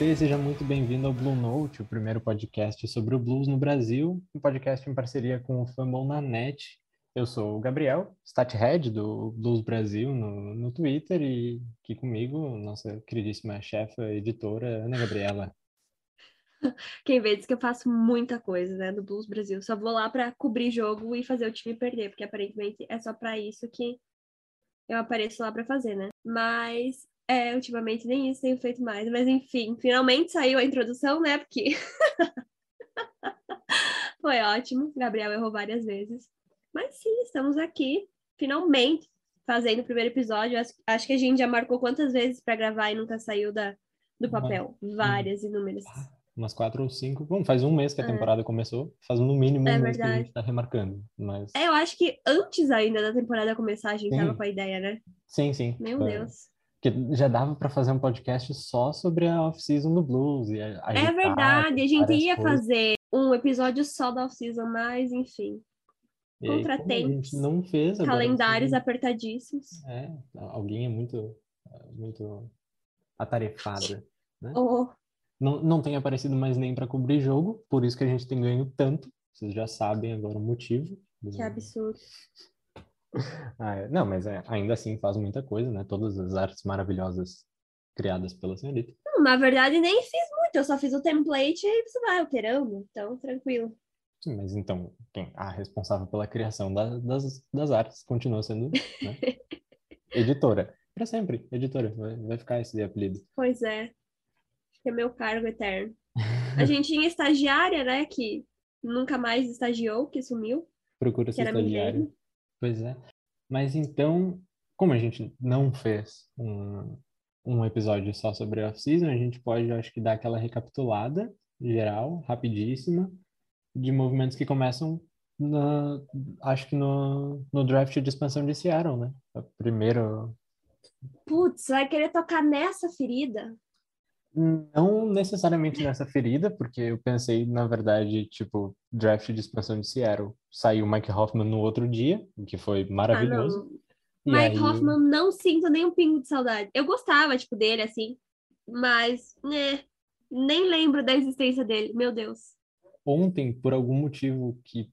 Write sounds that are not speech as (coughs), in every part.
você, seja muito bem-vindo ao Blue Note, o primeiro podcast sobre o blues no Brasil, um podcast em parceria com o Fambon na Net. Eu sou o Gabriel, stat head do Blues Brasil no, no Twitter e aqui comigo, nossa queridíssima chefa editora, Ana Gabriela. (laughs) Quem vê diz que eu faço muita coisa, né, do Blues Brasil. Só vou lá para cobrir jogo e fazer o time perder, porque aparentemente é só para isso que eu apareço lá para fazer, né? Mas é, ultimamente nem isso tenho feito mais, mas enfim, finalmente saiu a introdução, né? Porque (laughs) foi ótimo. Gabriel errou várias vezes. Mas sim, estamos aqui, finalmente, fazendo o primeiro episódio. Acho que a gente já marcou quantas vezes para gravar e nunca saiu da, do papel. Várias, inúmeras. Umas quatro ou cinco. Bom, faz um mês que a é. temporada começou. Faz no mínimo um é mês que a gente tá remarcando. Mas... É, eu acho que antes ainda da temporada começar, a gente sim. tava com a ideia, né? Sim, sim. Meu foi. Deus. Porque já dava para fazer um podcast só sobre a off-season do blues. E a, a é verdade, a gente ia coisas. fazer um episódio só da off-season, mas enfim. Contratempos. Não fez. Calendários assim, apertadíssimos. É, alguém é muito, muito atarefada, né? Oh. Não, não tem aparecido mais nem para cobrir jogo, por isso que a gente tem ganho tanto. Vocês já sabem agora o motivo. Que absurdo. (laughs) Ah, é. Não, mas é, ainda assim faz muita coisa, né? Todas as artes maravilhosas criadas pela senhorita. Não, na verdade, nem fiz muito, eu só fiz o template e você vai alterando, então tranquilo. Sim, mas então, quem a responsável pela criação da, das, das artes continua sendo né? (laughs) editora. Para sempre, editora. Vai, vai ficar esse apelido. Pois é. Que é meu cargo eterno. (laughs) A gente tinha estagiária, né? Que nunca mais estagiou, que sumiu. Procura ser estagiária. Pois é. Mas então, como a gente não fez um, um episódio só sobre off-season, a gente pode, acho que, dar aquela recapitulada geral, rapidíssima, de movimentos que começam, na, acho que no, no draft de expansão de Seattle, né? Primeiro. Putz, vai querer tocar nessa ferida? Não necessariamente nessa ferida, porque eu pensei, na verdade, tipo, draft de expansão de Seattle. Saiu Mike Hoffman no outro dia, que foi maravilhoso. Ah, Mike aí... Hoffman, não sinto nem um pingo de saudade. Eu gostava, tipo, dele, assim, mas, né, nem lembro da existência dele, meu Deus. Ontem, por algum motivo que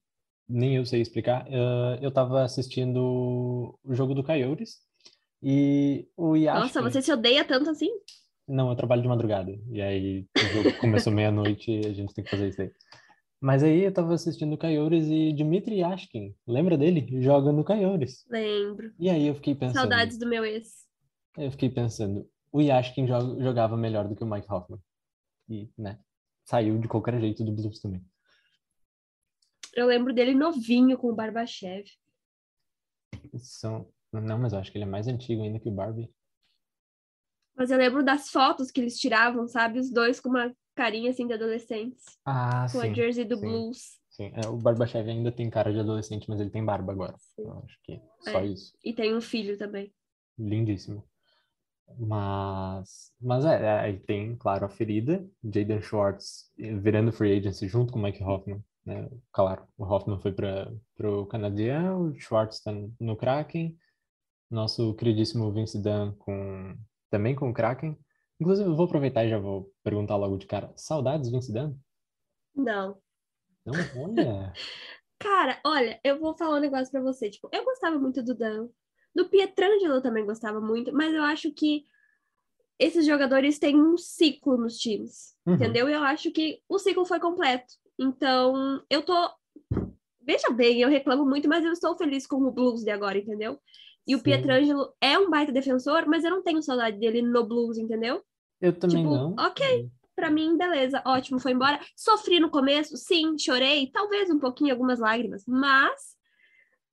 nem eu sei explicar, uh, eu tava assistindo o jogo do Coyotes e o Yashkin... Nossa, você se odeia tanto assim? Não, eu trabalho de madrugada. E aí o jogo começou meia-noite e a gente tem que fazer isso aí. Mas aí eu tava assistindo o Coyotes e Dmitry Yashkin, lembra dele? Joga no Coyotes. Lembro. E aí eu fiquei pensando... Saudades do meu ex. Eu fiquei pensando, o Yashkin jogava melhor do que o Mike Hoffman. E, né, saiu de qualquer jeito do Blues também. Eu lembro dele novinho com o Barbachev. São... Não, mas eu acho que ele é mais antigo ainda que o Barbie. Mas eu lembro das fotos que eles tiravam, sabe? Os dois com uma carinha assim de adolescentes. Ah, com sim. Com a jersey do sim, blues. Sim, é, o Barbachev ainda tem cara de adolescente, mas ele tem barba agora. Eu acho que só é. isso. E tem um filho também. Lindíssimo. Mas, mas é, é, aí tem, claro, a ferida. Jaden Schwartz virando free agency junto com o Mike Hoffman. Né? Claro, o Hoffman foi para o Canadian, o Schwartz está no Kraken. Nosso queridíssimo Vince Dunn com também com o Kraken. Inclusive, eu vou aproveitar e já vou perguntar logo de cara. Saudades, Vince Dunn? Não. Não? Olha... (laughs) cara, olha, eu vou falar um negócio pra você. Tipo, eu gostava muito do Dan. Do Pietrangelo eu também gostava muito, mas eu acho que esses jogadores têm um ciclo nos times, uhum. entendeu? E eu acho que o ciclo foi completo. Então, eu tô... Veja bem, eu reclamo muito, mas eu estou feliz com o Blues de agora, entendeu? E o Pietrangelo é um baita defensor, mas eu não tenho saudade dele no Blues, entendeu? Eu também tipo, não. Ok, pra mim, beleza, ótimo, foi embora. Sofri no começo, sim, chorei, talvez um pouquinho, algumas lágrimas, mas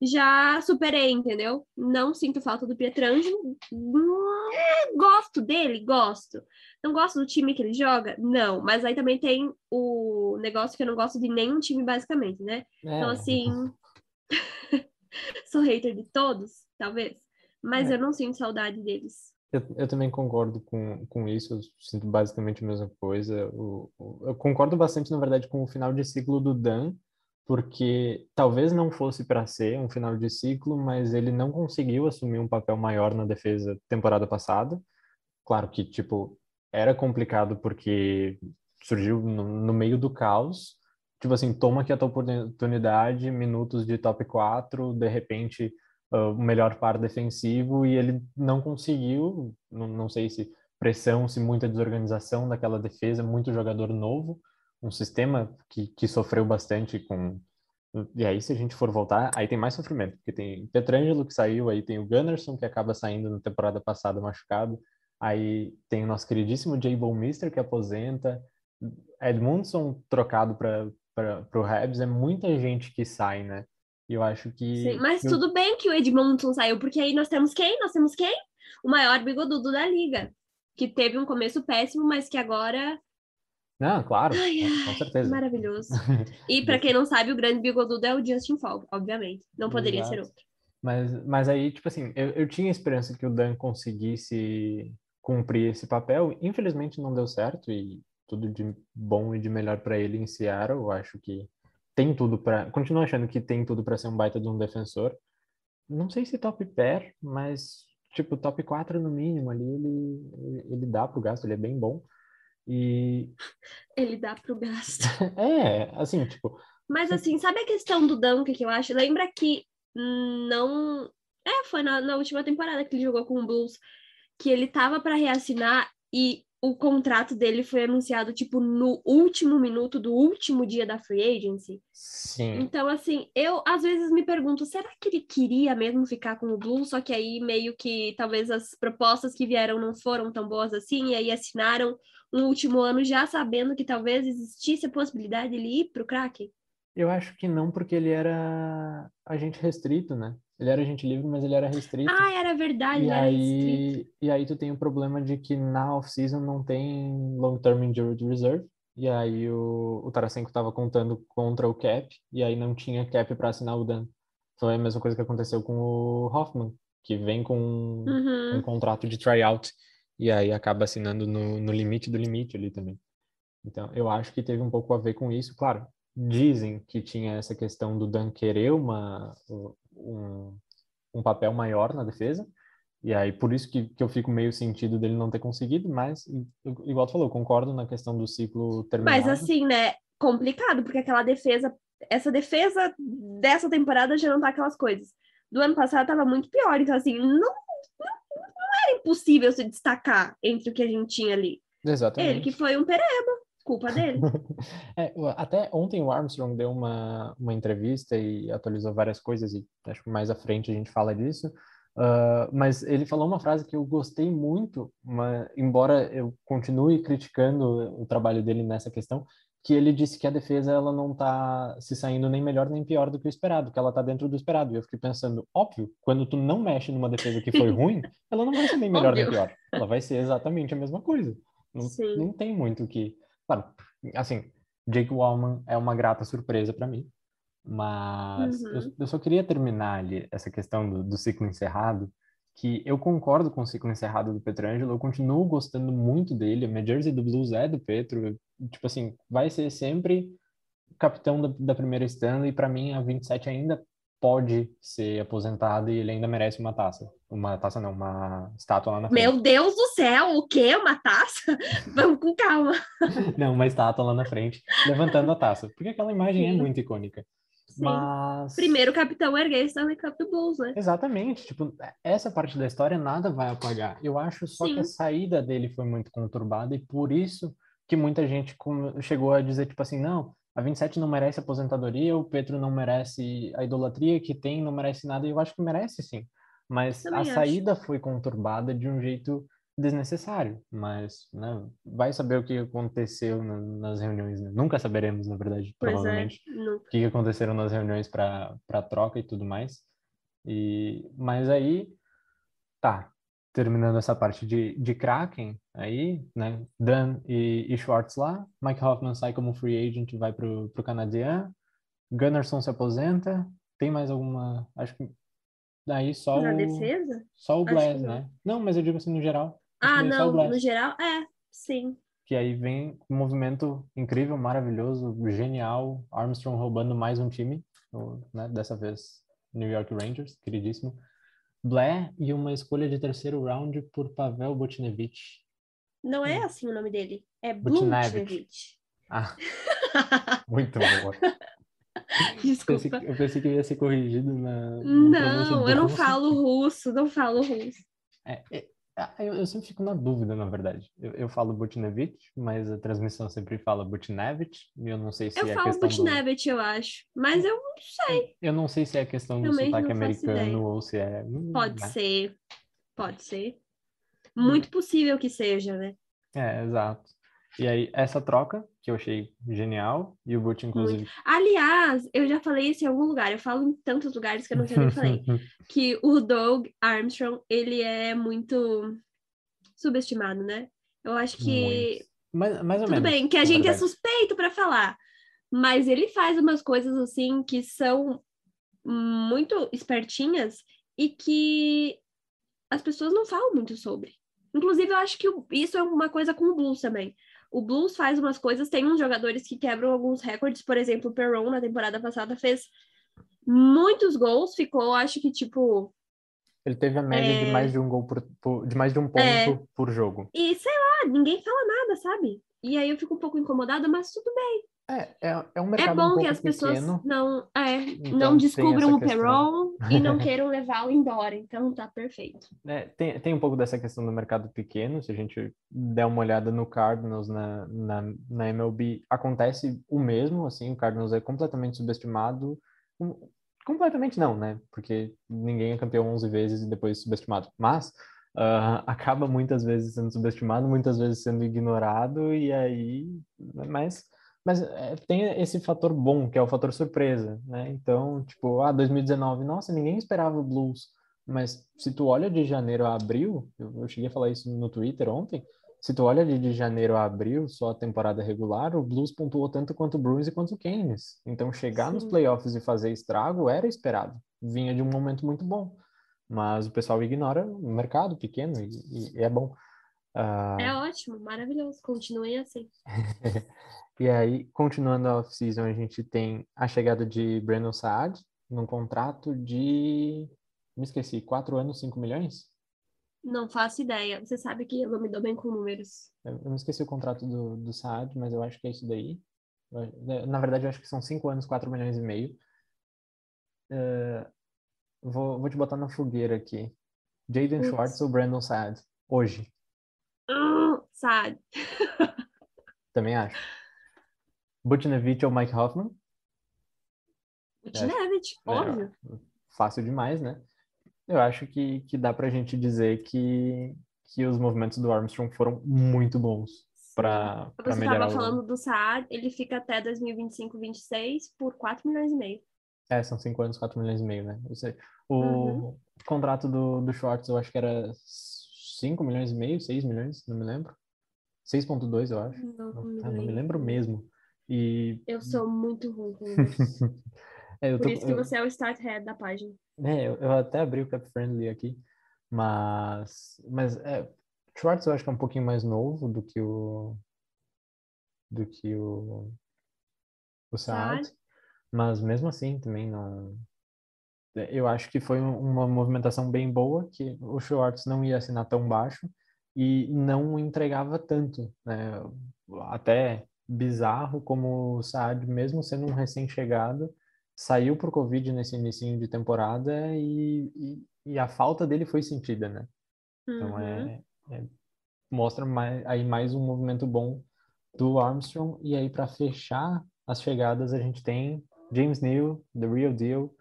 já superei, entendeu? Não sinto falta do Pietrangelo. Gosto dele, gosto. Não gosto do time que ele joga? Não. Mas aí também tem o negócio que eu não gosto de nenhum time, basicamente, né? É. Então, assim. (laughs) sou hater de todos talvez. Mas é. eu não sinto saudade deles. Eu, eu, também concordo com, com isso, eu sinto basicamente a mesma coisa. Eu, eu concordo bastante, na verdade, com o final de ciclo do Dan, porque talvez não fosse para ser um final de ciclo, mas ele não conseguiu assumir um papel maior na defesa temporada passada. Claro que, tipo, era complicado porque surgiu no, no meio do caos. Tipo assim, toma aqui a tua oportunidade, minutos de top 4, de repente o melhor par defensivo e ele não conseguiu, não, não sei se pressão, se muita desorganização daquela defesa, muito jogador novo, um sistema que, que sofreu bastante com e aí, se a gente for voltar, aí tem mais sofrimento, porque tem Petrangelo que saiu, aí tem o Gunnarsson que acaba saindo na temporada passada machucado, aí tem o nosso queridíssimo Jay Mister que aposenta, Edmundson trocado para o Habs, é muita gente que sai, né? Eu acho que. Sim, mas eu... tudo bem que o Edmundson saiu, porque aí nós temos quem? Nós temos quem? O maior bigodudo da liga, que teve um começo péssimo, mas que agora não, claro, ai, ai, com certeza. Maravilhoso. (laughs) E para quem não sabe, o grande bigodudo é o Justin Fogg, obviamente. Não poderia Exato. ser outro. Mas, mas aí, tipo assim, eu, eu tinha esperança que o Dan conseguisse cumprir esse papel. Infelizmente não deu certo e tudo de bom e de melhor para ele em Seattle. Eu acho que tem tudo para. Continuo achando que tem tudo para ser um baita de um defensor. Não sei se top pair, mas tipo top 4 no mínimo ali ele ele dá pro gasto, ele é bem bom. E. (laughs) Ele dá pro gasto. (laughs) é, assim, tipo. Mas assim, sabe a questão do Dunk que eu acho? Lembra que não. É, foi na, na última temporada que ele jogou com o Blues, que ele tava para reassinar e o contrato dele foi anunciado, tipo, no último minuto do último dia da free agency. Sim. Então, assim, eu às vezes me pergunto, será que ele queria mesmo ficar com o Blues? Só que aí meio que talvez as propostas que vieram não foram tão boas assim, e aí assinaram no último ano já sabendo que talvez existisse a possibilidade de ele ir para o Kraken? Eu acho que não, porque ele era agente restrito, né? Ele era agente livre, mas ele era restrito. Ah, era verdade, e era aí, restrito. E aí tu tem o problema de que na off-season não tem long-term injury reserve. E aí o, o Tarasenko estava contando contra o cap, e aí não tinha cap para assinar o Dan. Foi a mesma coisa que aconteceu com o Hoffman, que vem com uhum. um contrato de tryout e aí acaba assinando no, no limite do limite ali também. Então, eu acho que teve um pouco a ver com isso. Claro, dizem que tinha essa questão do Dan querer uma, um, um papel maior na defesa, e aí por isso que, que eu fico meio sentido dele não ter conseguido, mas, igual tu falou, concordo na questão do ciclo terminado. Mas assim, né, complicado, porque aquela defesa, essa defesa dessa temporada já não tá aquelas coisas. Do ano passado tava muito pior, então assim, não, não era impossível se destacar entre o que a gente tinha ali. Exatamente. Ele que foi um pereba, culpa dele. (laughs) é, até ontem o Armstrong deu uma, uma entrevista e atualizou várias coisas, e acho que mais à frente a gente fala disso. Uh, mas ele falou uma frase que eu gostei muito, uma, embora eu continue criticando o trabalho dele nessa questão, que ele disse que a defesa ela não está se saindo nem melhor nem pior do que o esperado, que ela está dentro do esperado. E eu fiquei pensando, óbvio, quando tu não mexe numa defesa que foi ruim, (laughs) ela não vai ser nem melhor óbvio. nem pior. Ela vai ser exatamente a mesma coisa. Não, não tem muito o que. Claro, assim, Jake Wallman é uma grata surpresa para mim, mas uhum. eu, eu, só queria terminar ali essa questão do, do ciclo encerrado que eu concordo com o ciclo encerrado do Petrangelo, eu continuo gostando muito dele, a minha jersey do Blues é do Petro, tipo assim, vai ser sempre capitão da, da primeira Stanley, e para mim a 27 ainda pode ser aposentado e ele ainda merece uma taça. Uma taça não, uma estátua lá na frente. Meu Deus do céu, o quê? Uma taça? (laughs) Vamos com calma. (laughs) não, uma estátua lá na frente, levantando a taça, porque aquela imagem é Sim. é muito icônica. Mas... Primeiro capitão ergueu o Stanley Cup Bulls, né? Exatamente. Tipo, essa parte da história nada vai apagar. Eu acho só Sim. que a saída dele foi muito conturbada e por isso que muita gente chegou a dizer, tipo assim, não, a 27 não merece aposentadoria, o Pedro não merece a idolatria que tem, não merece nada. E eu acho que merece sim. Mas a acho. saída foi conturbada de um jeito desnecessário, mas né, vai saber o que aconteceu na, nas reuniões, né? Nunca saberemos, na verdade, pois é, provavelmente, é, o que aconteceram nas reuniões para troca e tudo mais. E, mas aí, tá, terminando essa parte de, de Kraken, aí, né, Dan e, e Schwartz lá, Mike Hoffman sai como free agent e vai pro, pro Canadian, Gunnarsson se aposenta, tem mais alguma, acho que daí só Na o... defesa? Só o Blaise, né? Não, mas eu digo assim no geral. Ah, não, no geral, é, sim. Que aí vem um movimento incrível, maravilhoso, genial. Armstrong roubando mais um time, né? dessa vez New York Rangers, queridíssimo. Blair e uma escolha de terceiro round por Pavel Botnevich. Não é hum. assim o nome dele. É Blutnevich. Ah, (laughs) muito bom. (laughs) Desculpa. Eu pensei, eu pensei, que ia ser corrigido na. Não, eu não falo (laughs) russo, não falo russo. É, é, ah, eu, eu, sempre fico na dúvida, na verdade. Eu, eu falo Butnevich, mas a transmissão sempre fala Butnevich, e eu não sei se eu é falo questão Butnevich, do... eu acho, mas eu não sei. Eu não sei se é questão do Realmente sotaque americano ou se é... Hum, pode né? ser, pode ser. Muito possível que seja, né? É, exato. E aí, essa troca, que eu achei genial, e o Butch, inclusive. Muito. Aliás, eu já falei isso em algum lugar, eu falo em tantos lugares que eu não sei nem falei, (laughs) que o Doug Armstrong, ele é muito subestimado, né? Eu acho que. Mais, mais ou Tudo menos. bem, que a gente é é suspeito para falar, mas ele faz umas coisas assim que são muito espertinhas e que as pessoas não falam muito sobre. Inclusive, eu acho que isso é uma coisa com o blues também o Blues faz umas coisas, tem uns jogadores que quebram alguns recordes, por exemplo, o Perron na temporada passada fez muitos gols, ficou, acho que tipo. Ele teve a média é... de mais de um gol por, por, de mais de um ponto é... por jogo. E sei lá, ninguém fala nada, sabe? E aí eu fico um pouco incomodada, mas tudo bem. É, é, é um mercado É bom um que as pessoas não, é, então não descubram o Perron e não (laughs) queiram levá-lo embora. Então tá perfeito. É, tem, tem um pouco dessa questão do mercado pequeno. Se a gente der uma olhada no Cardinals na, na, na MLB, acontece o mesmo. Assim, o Cardinals é completamente subestimado. Completamente não, né? Porque ninguém é campeão 11 vezes e depois subestimado. Mas uh, (laughs) acaba muitas vezes sendo subestimado, muitas vezes sendo ignorado e aí... Mas mas é, tem esse fator bom, que é o fator surpresa, né? Então, tipo, ah, 2019, nossa, ninguém esperava o Blues. Mas se tu olha de janeiro a abril, eu, eu cheguei a falar isso no Twitter ontem, se tu olha de, de janeiro a abril, só a temporada regular, o Blues pontuou tanto quanto o Bruins e quanto o Canes. Então, chegar Sim. nos playoffs e fazer estrago era esperado. Vinha de um momento muito bom. Mas o pessoal ignora o mercado pequeno e, e é bom. Uh... É ótimo, maravilhoso. Continuem assim. (laughs) E aí, continuando a off-season, a gente tem a chegada de Brandon Saad num contrato de. Me esqueci, 4 anos, 5 milhões? Não faço ideia. Você sabe que eu não me dou bem com números. Eu, eu me esqueci o contrato do, do Saad, mas eu acho que é isso daí. Na verdade, eu acho que são 5 anos, 4 milhões e meio. Uh, vou, vou te botar na fogueira aqui. Jaden Schwartz ou Brandon Saad? Hoje. Uh, Saad. (laughs) Também acho. Butnevich ou Mike Hoffman? Butnevich, é, óbvio. É, fácil demais, né? Eu acho que, que dá pra gente dizer que, que os movimentos do Armstrong foram muito bons para melhorar. Você estava falando do Saad, ele fica até 2025, 26 por 4 milhões e meio. É, são 5 anos, 4 milhões e meio, né? Eu sei. O uhum. contrato do, do Schwartz, eu acho que era 5 milhões e meio, 6 milhões, não me lembro. 6.2, eu acho. Não, não, ah, não me lembro mesmo. E... Eu sou muito ruim com (laughs) isso. é, Por tô... isso que você é o start head da página. É, eu, eu até abri o Cap Friendly aqui, mas, mas é, Schwartz eu acho que é um pouquinho mais novo do que o do que o o Saad, mas mesmo assim também não eu acho que foi uma movimentação bem boa que o Schwartz não ia assinar tão baixo e não entregava tanto, né? Até bizarro como o Saad, mesmo sendo um recém-chegado, saiu por Covid nesse início de temporada e, e, e, a falta dele foi sentida, né? Então é, uhum. é, mostra mais, aí mais um movimento bom do Armstrong e aí para fechar as chegadas a gente tem James Neal, The Real Deal,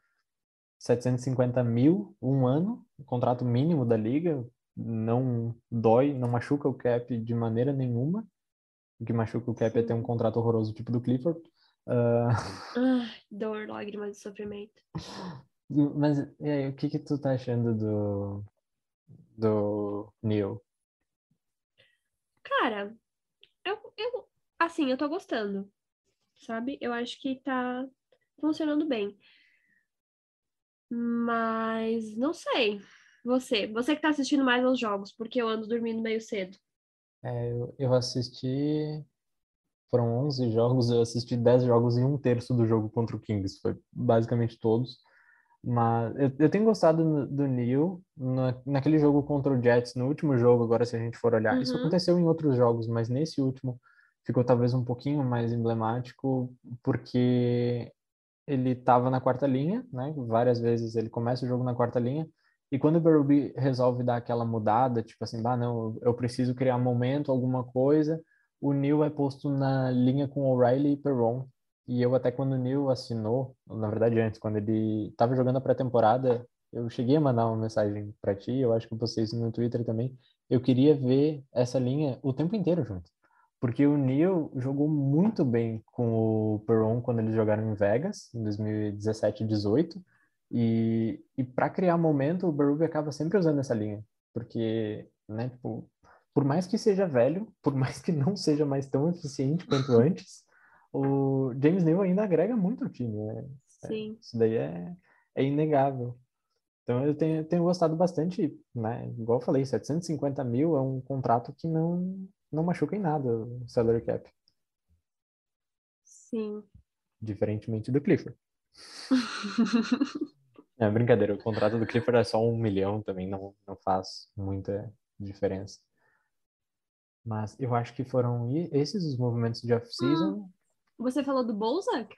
750 mil um ano, contrato mínimo da liga, não dói, não machuca o cap de maneira nenhuma. O que machuca o Cap é ter um contrato horroroso tipo do Clifford. Uh... Ah, dor, lágrimas de sofrimento. (laughs) Mas e aí, o que que tu tá achando do do Neil? Cara, eu, eu assim, eu tô gostando. Sabe? Eu acho que tá funcionando bem. Mas não sei. Você, você que tá assistindo mais aos jogos, porque eu ando dormindo meio cedo. É, eu, eu assisti. Foram 11 jogos, eu assisti 10 jogos em um terço do jogo contra o Kings. Foi basicamente todos. Mas eu, eu tenho gostado do Neil na, naquele jogo contra o Jets, no último jogo, agora se a gente for olhar. Uhum. Isso aconteceu em outros jogos, mas nesse último ficou talvez um pouquinho mais emblemático, porque ele estava na quarta linha, né? Várias vezes ele começa o jogo na quarta linha, e quando o Berube resolve dar aquela mudada, tipo assim, ah, não, eu preciso criar momento, alguma coisa, o Neil é posto na linha com O'Reilly e Perron. E eu até quando o Neil assinou, na verdade antes, quando ele estava jogando a pré-temporada, eu cheguei a mandar uma mensagem para ti, eu acho que isso no Twitter também. Eu queria ver essa linha o tempo inteiro junto. Porque o Neil jogou muito bem com o Perron quando eles jogaram em Vegas, em 2017 e 18 e, e para criar momento, o Berube acaba sempre usando essa linha, porque, né, tipo, por mais que seja velho, por mais que não seja mais tão eficiente quanto (laughs) antes, o James Neal ainda agrega muito ao time, né? É, Sim. É, isso daí é, é inegável. Então eu tenho, tenho gostado bastante, né? Igual eu falei, 750 mil é um contrato que não, não machuca em nada o salary cap. Sim. Diferentemente do Clifford. (laughs) É brincadeira, o contrato do Clifford é só um milhão também, não, não faz muita diferença. Mas eu acho que foram esses os movimentos de off-season. Ah, você falou do Bolzak?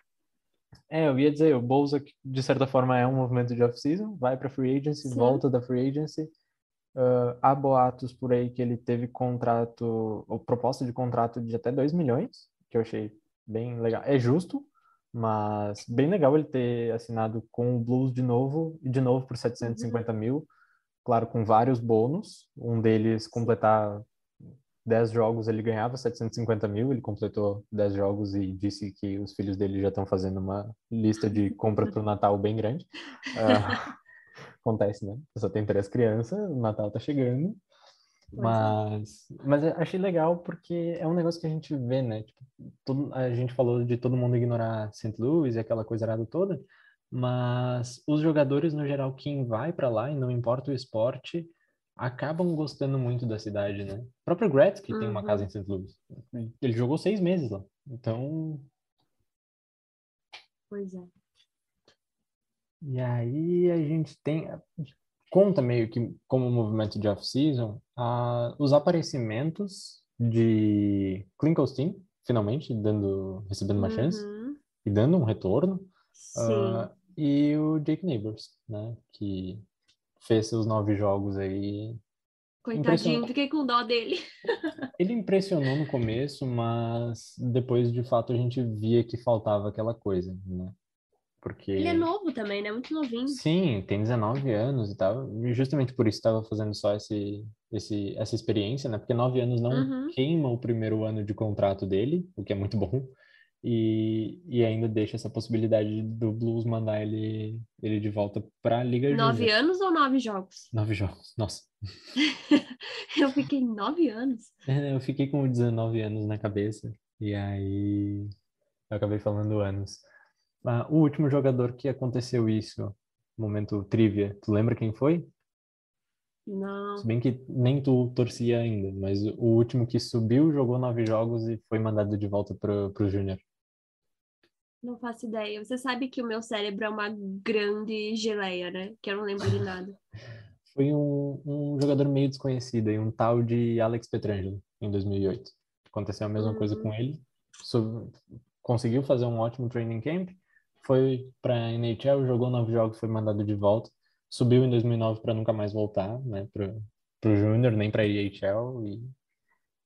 É, eu ia dizer, o Bolzak, de certa forma, é um movimento de off-season, vai para free agency, Sim. volta da free agency. Uh, há boatos por aí que ele teve contrato, ou proposta de contrato de até 2 milhões, que eu achei bem legal. É justo, mas bem legal ele ter assinado com o Blues de novo, e de novo por 750 uhum. mil. Claro, com vários bônus. Um deles completar 10 jogos, ele ganhava 750 mil. Ele completou 10 jogos e disse que os filhos dele já estão fazendo uma lista de compra para o Natal bem grande. Uh, (laughs) acontece, né? Só tem três crianças, o Natal tá chegando. É. Mas, mas achei legal porque é um negócio que a gente vê, né? Tipo, todo, a gente falou de todo mundo ignorar St. Louis e aquela coisa errada toda, mas os jogadores, no geral, quem vai para lá, e não importa o esporte, acabam gostando muito da cidade, né? O próprio Gretzky uhum. tem uma casa em St. Louis. Ele jogou seis meses lá. Então... Pois é. E aí a gente tem conta meio que como movimento de off-season uh, os aparecimentos de Klinkelstein, finalmente, dando, recebendo uma uhum. chance e dando um retorno. Uh, e o Jake Neighbors, né? Que fez seus nove jogos aí. Coitadinho, fiquei com dó dele. (laughs) Ele impressionou no começo, mas depois de fato a gente via que faltava aquela coisa, né? Porque... Ele é novo também, né? Muito novinho. Sim, tem 19 anos e tal. E justamente por isso estava fazendo só esse, esse, essa experiência, né? Porque 9 anos não uhum. queima o primeiro ano de contrato dele, o que é muito bom. E, e ainda deixa essa possibilidade do Blues mandar ele, ele de volta para a Liga Júnior. Nove anos ou nove jogos? Nove jogos, nossa. (laughs) eu fiquei nove anos. É, eu fiquei com 19 anos na cabeça. E aí eu acabei falando anos. Uh, o último jogador que aconteceu isso, momento trivia, tu lembra quem foi? Não. Se bem que nem tu torcia ainda, mas o último que subiu jogou nove jogos e foi mandado de volta pro, pro Júnior. Não faço ideia. Você sabe que o meu cérebro é uma grande geleia, né? Que eu não lembro de nada. (laughs) foi um, um jogador meio desconhecido, um tal de Alex Petrangelo, em 2008. Aconteceu a mesma hum. coisa com ele. Conseguiu fazer um ótimo training camp, foi para NHL, jogou nove jogos, foi mandado de volta. Subiu em 2009 para nunca mais voltar, né, pro, pro Júnior, nem para EHL e,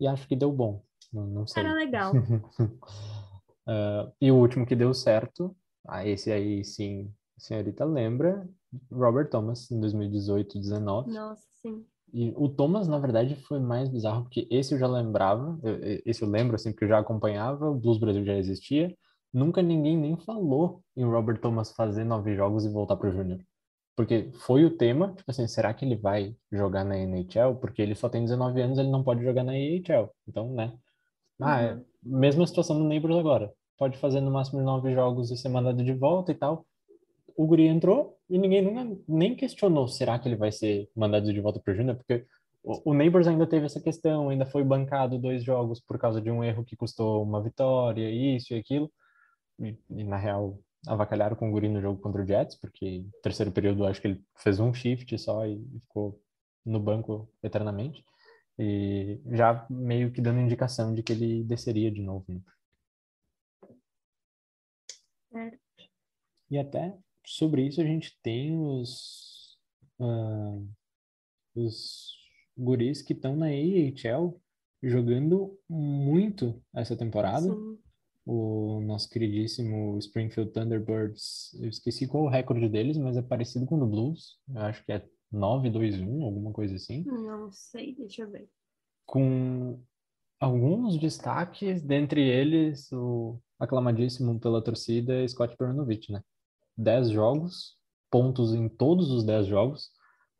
e acho que deu bom. Não, não sei. Era legal. uh, (laughs) e o último que deu certo, ah, esse aí sim, a senhorita lembra, Robert Thomas, em 2018, 19. Nossa, sim. E o Thomas, na verdade, foi mais bizarro, porque esse eu já lembrava, esse eu lembro, assim, porque eu já acompanhava, o Blues Brasil já existia, nunca ninguém nem falou em Robert Thomas fazer nove jogos e voltar para o Júnior. Porque foi o tema, tipo assim, será que ele vai jogar na NHL? Porque ele só tem 19 anos, ele não pode jogar na EHL. Então, né? Ah, é, uhum. mesma situação no Neighbors agora. Pode fazer no máximo nove jogos e ser mandado de volta e tal. O Guri entrou e ninguém nunca, nem questionou será que ele vai ser mandado de volta para o Júnior? Porque o, o Neighbors ainda teve essa questão, ainda foi bancado dois jogos por causa de um erro que custou uma vitória, isso e aquilo. E, e, na real avacalharam com o Guri no jogo contra o Jets, porque no terceiro período acho que ele fez um shift só e ficou no banco eternamente. E já meio que dando indicação de que ele desceria de novo. Né? É. E até sobre isso a gente tem os, uh, os guris que estão na AHL jogando muito essa temporada. Sim. O nosso queridíssimo Springfield Thunderbirds, eu esqueci qual é o recorde deles, mas é parecido com o do Blues. Eu acho que é 9-2-1, alguma coisa assim. Não sei, deixa eu ver. Com alguns destaques, dentre eles o aclamadíssimo pela torcida Scott Perunovic, né? 10 jogos, pontos em todos os 10 jogos,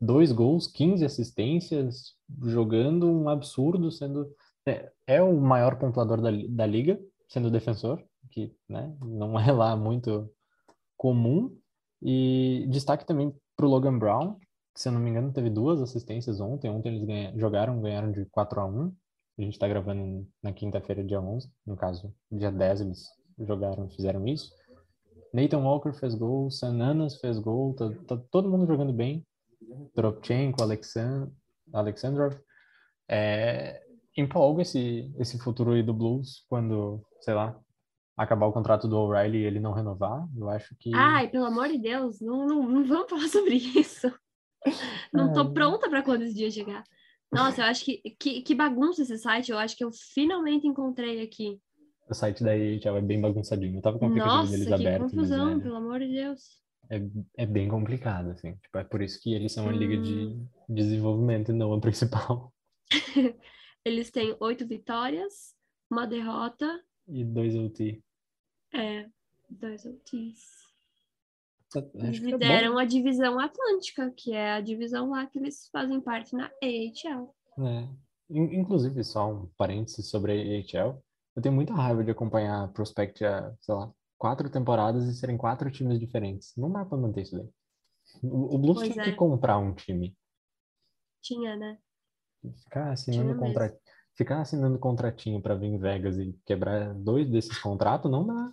dois gols, 15 assistências, jogando um absurdo, sendo é, é o maior pontuador da, da liga, sendo defensor, que né, não é lá muito comum. E destaque também para o Logan Brown, que se eu não me engano teve duas assistências ontem. Ontem eles ganha, jogaram, ganharam de 4 a 1 A gente está gravando na quinta-feira, dia 11. No caso, dia 10 eles jogaram, fizeram isso. Nathan Walker fez gol, Sananas fez gol, tá, tá todo mundo jogando bem. Dropchenko, Alexand Alexandrov. É, empolga esse, esse futuro aí do Blues quando, sei lá, acabar o contrato do O'Reilly e ele não renovar. Eu acho que. Ai, pelo amor de Deus, não, não, não vamos falar (laughs) sobre isso. Não tô é. pronta para quando esse dia chegar. Nossa, eu acho que, que, que bagunça esse site. Eu acho que eu finalmente encontrei aqui. O site da EHL é bem bagunçadinho. Eu tava com o aplicativo deles aberto. Nossa, que confusão, é... pelo amor de Deus é, é bem complicado, assim. Tipo, é por isso que eles são a liga de hum. desenvolvimento e não a principal. (laughs) eles têm oito vitórias, uma derrota. E dois OT. É, dois OTs. Eles é lideram é a divisão Atlântica, que é a divisão lá que eles fazem parte na AHL. É. Inclusive, só um parênteses sobre a AHL. Eu tenho muita raiva de acompanhar Prospect, sei lá, quatro temporadas e serem quatro times diferentes. Não dá pra manter isso daí. O, o Blues pois tinha é. que comprar um time. Tinha, né? Ficar assinando, contra... Ficar assinando contratinho para vir em Vegas e quebrar dois desses contratos não dá.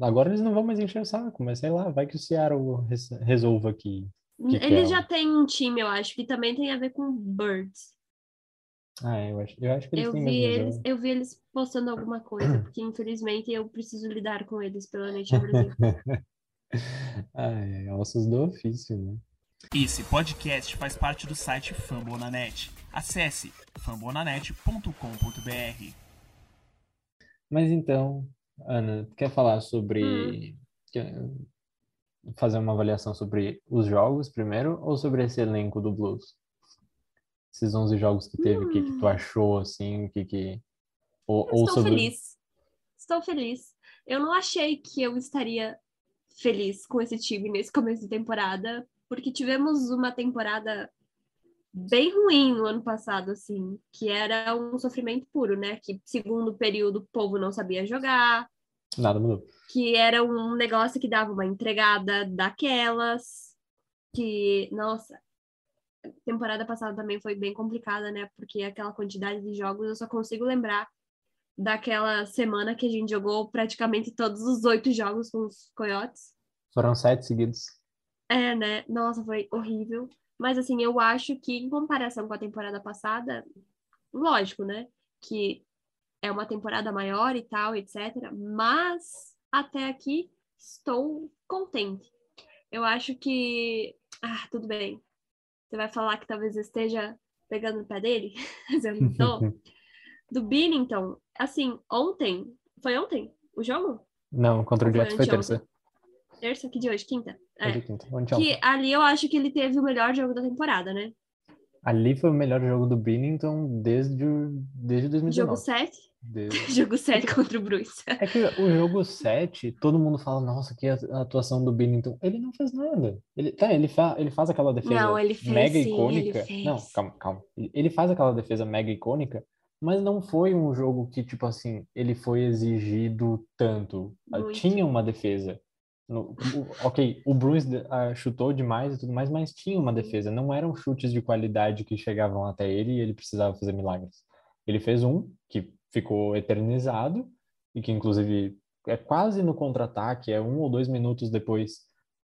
Agora eles não vão mais encher o saco, mas sei lá, vai que o Seattle resolva aqui. Que eles já têm um time, eu acho, que também tem a ver com Birds. Ah, é, eu acho, eu acho que eles eu têm vi eles, Eu vi eles postando alguma coisa, porque infelizmente eu preciso lidar com eles pela Net Brasil. Ai, (laughs) ossos do ofício, né? Esse podcast faz parte do site Fambonanet. Acesse fambonanet.com.br. Mas então, Ana, quer falar sobre. Hum. Fazer uma avaliação sobre os jogos primeiro ou sobre esse elenco do Blues? esses 11 jogos que teve, o hum. que, que tu hum. achou, assim, o que que... Ou, ou Estou sobre... feliz. Estou feliz. Eu não achei que eu estaria feliz com esse time nesse começo de temporada, porque tivemos uma temporada bem ruim no ano passado, assim, que era um sofrimento puro, né? Que segundo período o povo não sabia jogar. Nada mudou. Que era um negócio que dava uma entregada daquelas. Que, nossa, temporada passada também foi bem complicada, né? Porque aquela quantidade de jogos eu só consigo lembrar daquela semana que a gente jogou praticamente todos os oito jogos com os Coyotes. Foram sete seguidos. É, né? Nossa, foi horrível. Mas assim, eu acho que em comparação com a temporada passada, lógico, né? Que é uma temporada maior e tal, etc. Mas até aqui estou contente. Eu acho que. Ah, tudo bem. Você vai falar que talvez esteja pegando no pé dele? (laughs) Mas eu não tô. (laughs) Do Binnington, assim, ontem. Foi ontem o jogo? Não, contra o Jets foi terça. Terça? Que de hoje? Quinta? É. Quinta. Que ali eu acho que ele teve o melhor jogo da temporada, né? Ali foi o melhor jogo do Binnington desde, desde 2019. Jogo 7? (laughs) jogo 7 contra o Bruce. (laughs) É que o jogo 7, todo mundo fala, nossa, que atuação do Binnington. Ele não fez nada. Ele, tá, ele, fa, ele faz aquela defesa não, ele fez, mega sim, icônica. Não, calma, calma. Ele faz aquela defesa mega icônica, mas não foi um jogo que, tipo assim, ele foi exigido tanto. Muito. Tinha uma defesa. No, o, ok, o Bruce uh, chutou demais e tudo mais, mas tinha uma defesa. Não eram chutes de qualidade que chegavam até ele e ele precisava fazer milagres. Ele fez um que ficou eternizado e que inclusive é quase no contra-ataque, é um ou dois minutos depois,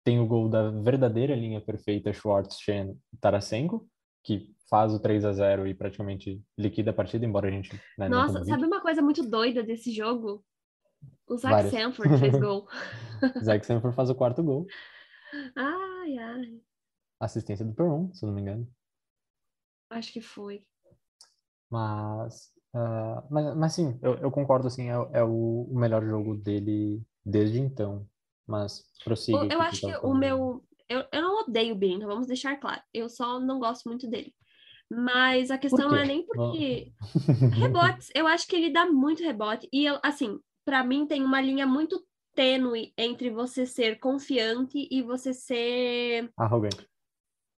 tem o gol da verdadeira linha perfeita Schwartz, Shen, Tarasenko, que faz o 3 a 0 e praticamente liquida a partida, embora a gente... Né, Nossa, sabe uma coisa muito doida desse jogo? O Zach Sanford fez (laughs) gol. Zach Sanford faz o quarto gol. Ai, ai. Assistência do Perron, se não me engano. Acho que foi. Mas, uh, mas, mas sim, eu, eu concordo, assim, é, é o, o, melhor jogo dele desde então. Mas prossiga. Eu, eu acho que o meu... Eu, eu não odeio o então vamos deixar claro. Eu só não gosto muito dele. Mas a questão não é nem porque... Rebotes, (laughs) eu acho que ele dá muito rebote. E, eu, assim, para mim tem uma linha muito tênue entre você ser confiante e você ser... Arrogante.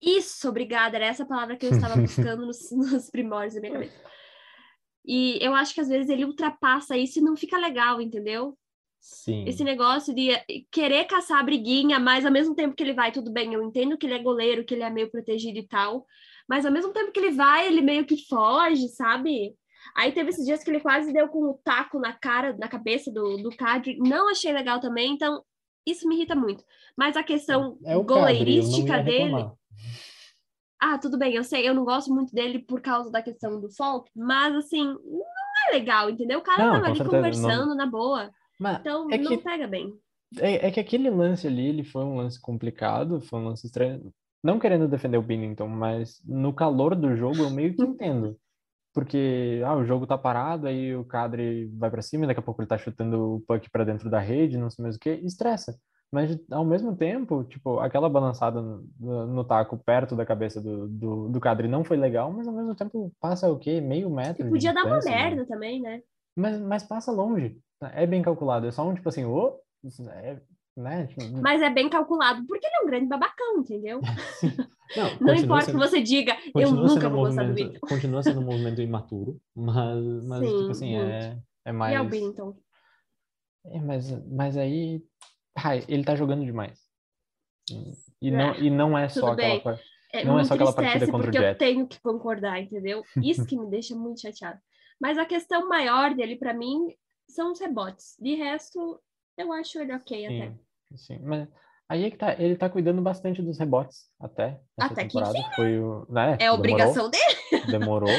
Isso, obrigada, era essa palavra que eu estava (laughs) buscando nos, nos primórdios da minha cabeça. E eu acho que às vezes ele ultrapassa isso e não fica legal, entendeu? Sim. Esse negócio de querer caçar a briguinha, mas ao mesmo tempo que ele vai, tudo bem, eu entendo que ele é goleiro, que ele é meio protegido e tal, mas ao mesmo tempo que ele vai, ele meio que foge, sabe? Aí teve esses dias que ele quase deu com o taco na cara, na cabeça do, do Cadre. Não achei legal também, então isso me irrita muito. Mas a questão é goleirística dele. Ah, tudo bem, eu sei, eu não gosto muito dele por causa da questão do folk, mas assim, não é legal, entendeu? O cara não, tava ali certeza, conversando não... na boa. Mas então é não que... pega bem. É, é, que aquele lance ali, ele foi um lance complicado, foi um lance estranho. Não querendo defender o Binnington, mas no calor do jogo eu meio que entendo. Porque ah, o jogo tá parado, aí o Cadre vai para cima, daqui a pouco ele tá chutando o puck para dentro da rede, não sei mais o que, estressa. Mas, ao mesmo tempo, tipo, aquela balançada no, no taco perto da cabeça do, do, do Cadre não foi legal, mas ao mesmo tempo passa o quê? Meio metro. E podia dar uma né? merda né? também, né? Mas, mas passa longe. É bem calculado. É só um tipo assim, oh, é, né? Mas é bem calculado, porque ele é um grande babacão, entendeu? (laughs) Não, não importa sendo, que você diga, eu nunca vou gostar do Victor. (laughs) Continua sendo um movimento imaturo, mas, mas Sim, tipo assim, é, é mais. E é o Billington. É, mas, mas aí Ai, ele tá jogando demais. E não, é, e não é só aquela, coisa. é, não é só aquela partida contra o Jets. eu tenho que concordar, entendeu? Isso que me deixa muito chateado. Mas a questão maior dele, para mim, são os rebotes. De resto, eu acho ele ok sim, até. Sim, mas aí é que tá, ele tá cuidando bastante dos rebotes até. Até temporada. que enfim, né? Foi o, né? É demorou, obrigação dele. Demorou.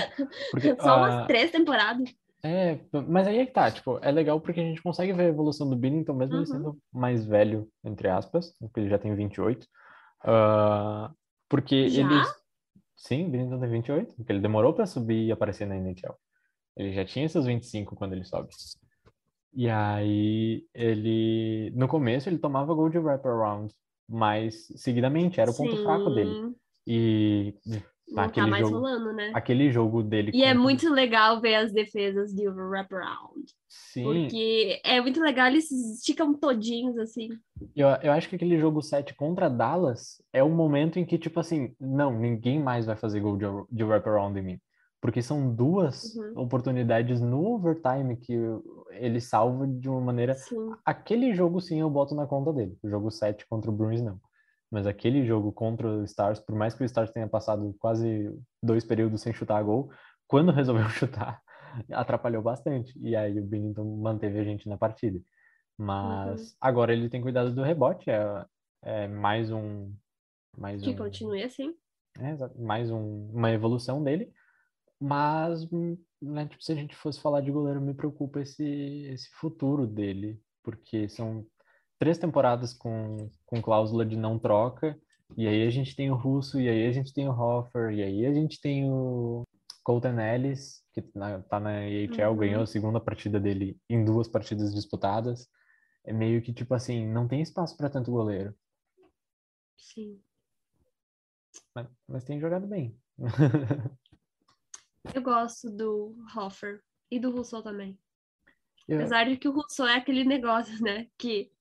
Porque, (laughs) Só umas uh, três temporadas. É, mas aí é que tá, tipo, é legal porque a gente consegue ver a evolução do Binnington, mesmo uhum. ele sendo mais velho, entre aspas, porque ele já tem 28. Uh, ah, porque já? ele. Sim, o Binnington tem 28, porque ele demorou para subir e aparecer na NHL. Ele já tinha seus 25 quando ele sobe. E aí, ele. No começo, ele tomava gol de wraparound, mas seguidamente, era o ponto Sim. fraco dele. E não tá mais jogo, rolando, né? Aquele jogo dele. E é muito legal ver as defesas de wraparound. Sim. Porque é muito legal, eles esticam todinhos, assim. Eu, eu acho que aquele jogo 7 contra Dallas é o momento em que, tipo assim, não, ninguém mais vai fazer gol de, de wraparound em mim. Porque são duas uhum. oportunidades no overtime que ele salva de uma maneira. Sim. Aquele jogo, sim, eu boto na conta dele. O jogo 7 contra o Bruins, não. Mas aquele jogo contra o Stars, por mais que o Stars tenha passado quase dois períodos sem chutar gol, quando (laughs) resolveu chutar, atrapalhou bastante. E aí o Binnington manteve a gente na partida. Mas uhum. agora ele tem cuidado do rebote, é, é mais um. Mais que um, continue assim. É, mais um, uma evolução dele. Mas, né, tipo, se a gente fosse falar de goleiro, me preocupa esse, esse futuro dele. Porque são três temporadas com, com cláusula de não troca, e aí a gente tem o Russo, e aí a gente tem o Hoffer, e aí a gente tem o Colton Ellis, que na, tá na AHL, uhum. ganhou a segunda partida dele em duas partidas disputadas. É meio que tipo assim, não tem espaço para tanto goleiro. Sim. Mas, mas tem jogado bem. (laughs) Eu gosto do Hoffer e do Russo também. Eu... Apesar de que o Russo é aquele negócio, né? Que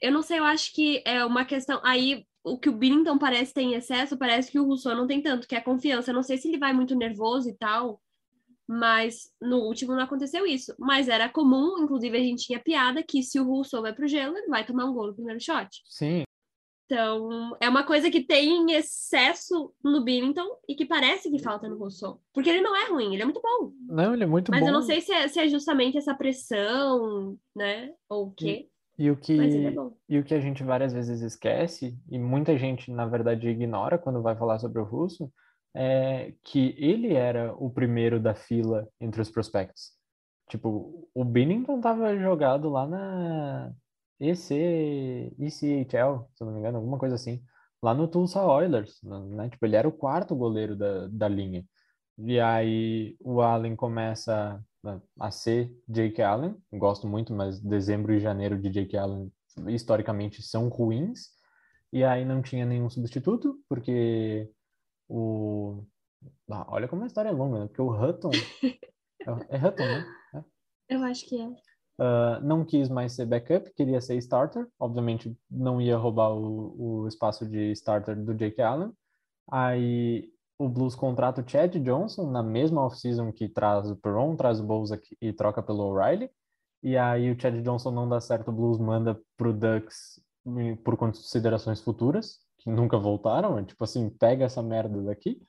eu não sei, eu acho que é uma questão. Aí, o que o Binnington parece ter em excesso, parece que o Rousseau não tem tanto, que é a confiança. Eu não sei se ele vai muito nervoso e tal, mas no último não aconteceu isso. Mas era comum, inclusive a gente tinha piada, que se o Rousseau vai pro gelo, ele vai tomar um gol no primeiro shot. Sim. Então, é uma coisa que tem em excesso no Billington e que parece que falta no Rousseau. Porque ele não é ruim, ele é muito bom. Não, ele é muito Mas bom. eu não sei se é, se é justamente essa pressão, né? Ou o quê. E o que, Mas ele é bom. e o que a gente várias vezes esquece, e muita gente, na verdade, ignora quando vai falar sobre o Russo, é que ele era o primeiro da fila entre os prospectos. Tipo, o Binnington tava jogado lá na EC, ECHL, se não me engano, alguma coisa assim. Lá no Tulsa Oilers, né? Tipo, ele era o quarto goleiro da, da linha. E aí o Allen começa a- ser Jake Allen. Gosto muito, mas dezembro e janeiro de Jake Allen historicamente são ruins. E aí não tinha nenhum substituto, porque o... Ah, olha como a história é longa, né? Porque o Hutton... (laughs) É é Hutton, né? Eu acho que é. Uh, não quis mais ser backup, queria ser starter. Obviamente, não ia roubar o, o espaço de starter do Jake Allen. Aí o Blues contrata o Chad Johnson na mesma off-season que traz o Perron, traz o Bozak e troca pelo O'Reilly. E aí o Chad Johnson não dá certo, o Blues manda pro Ducks por considerações futuras, que nunca voltaram. É tipo assim, pega essa merda daqui.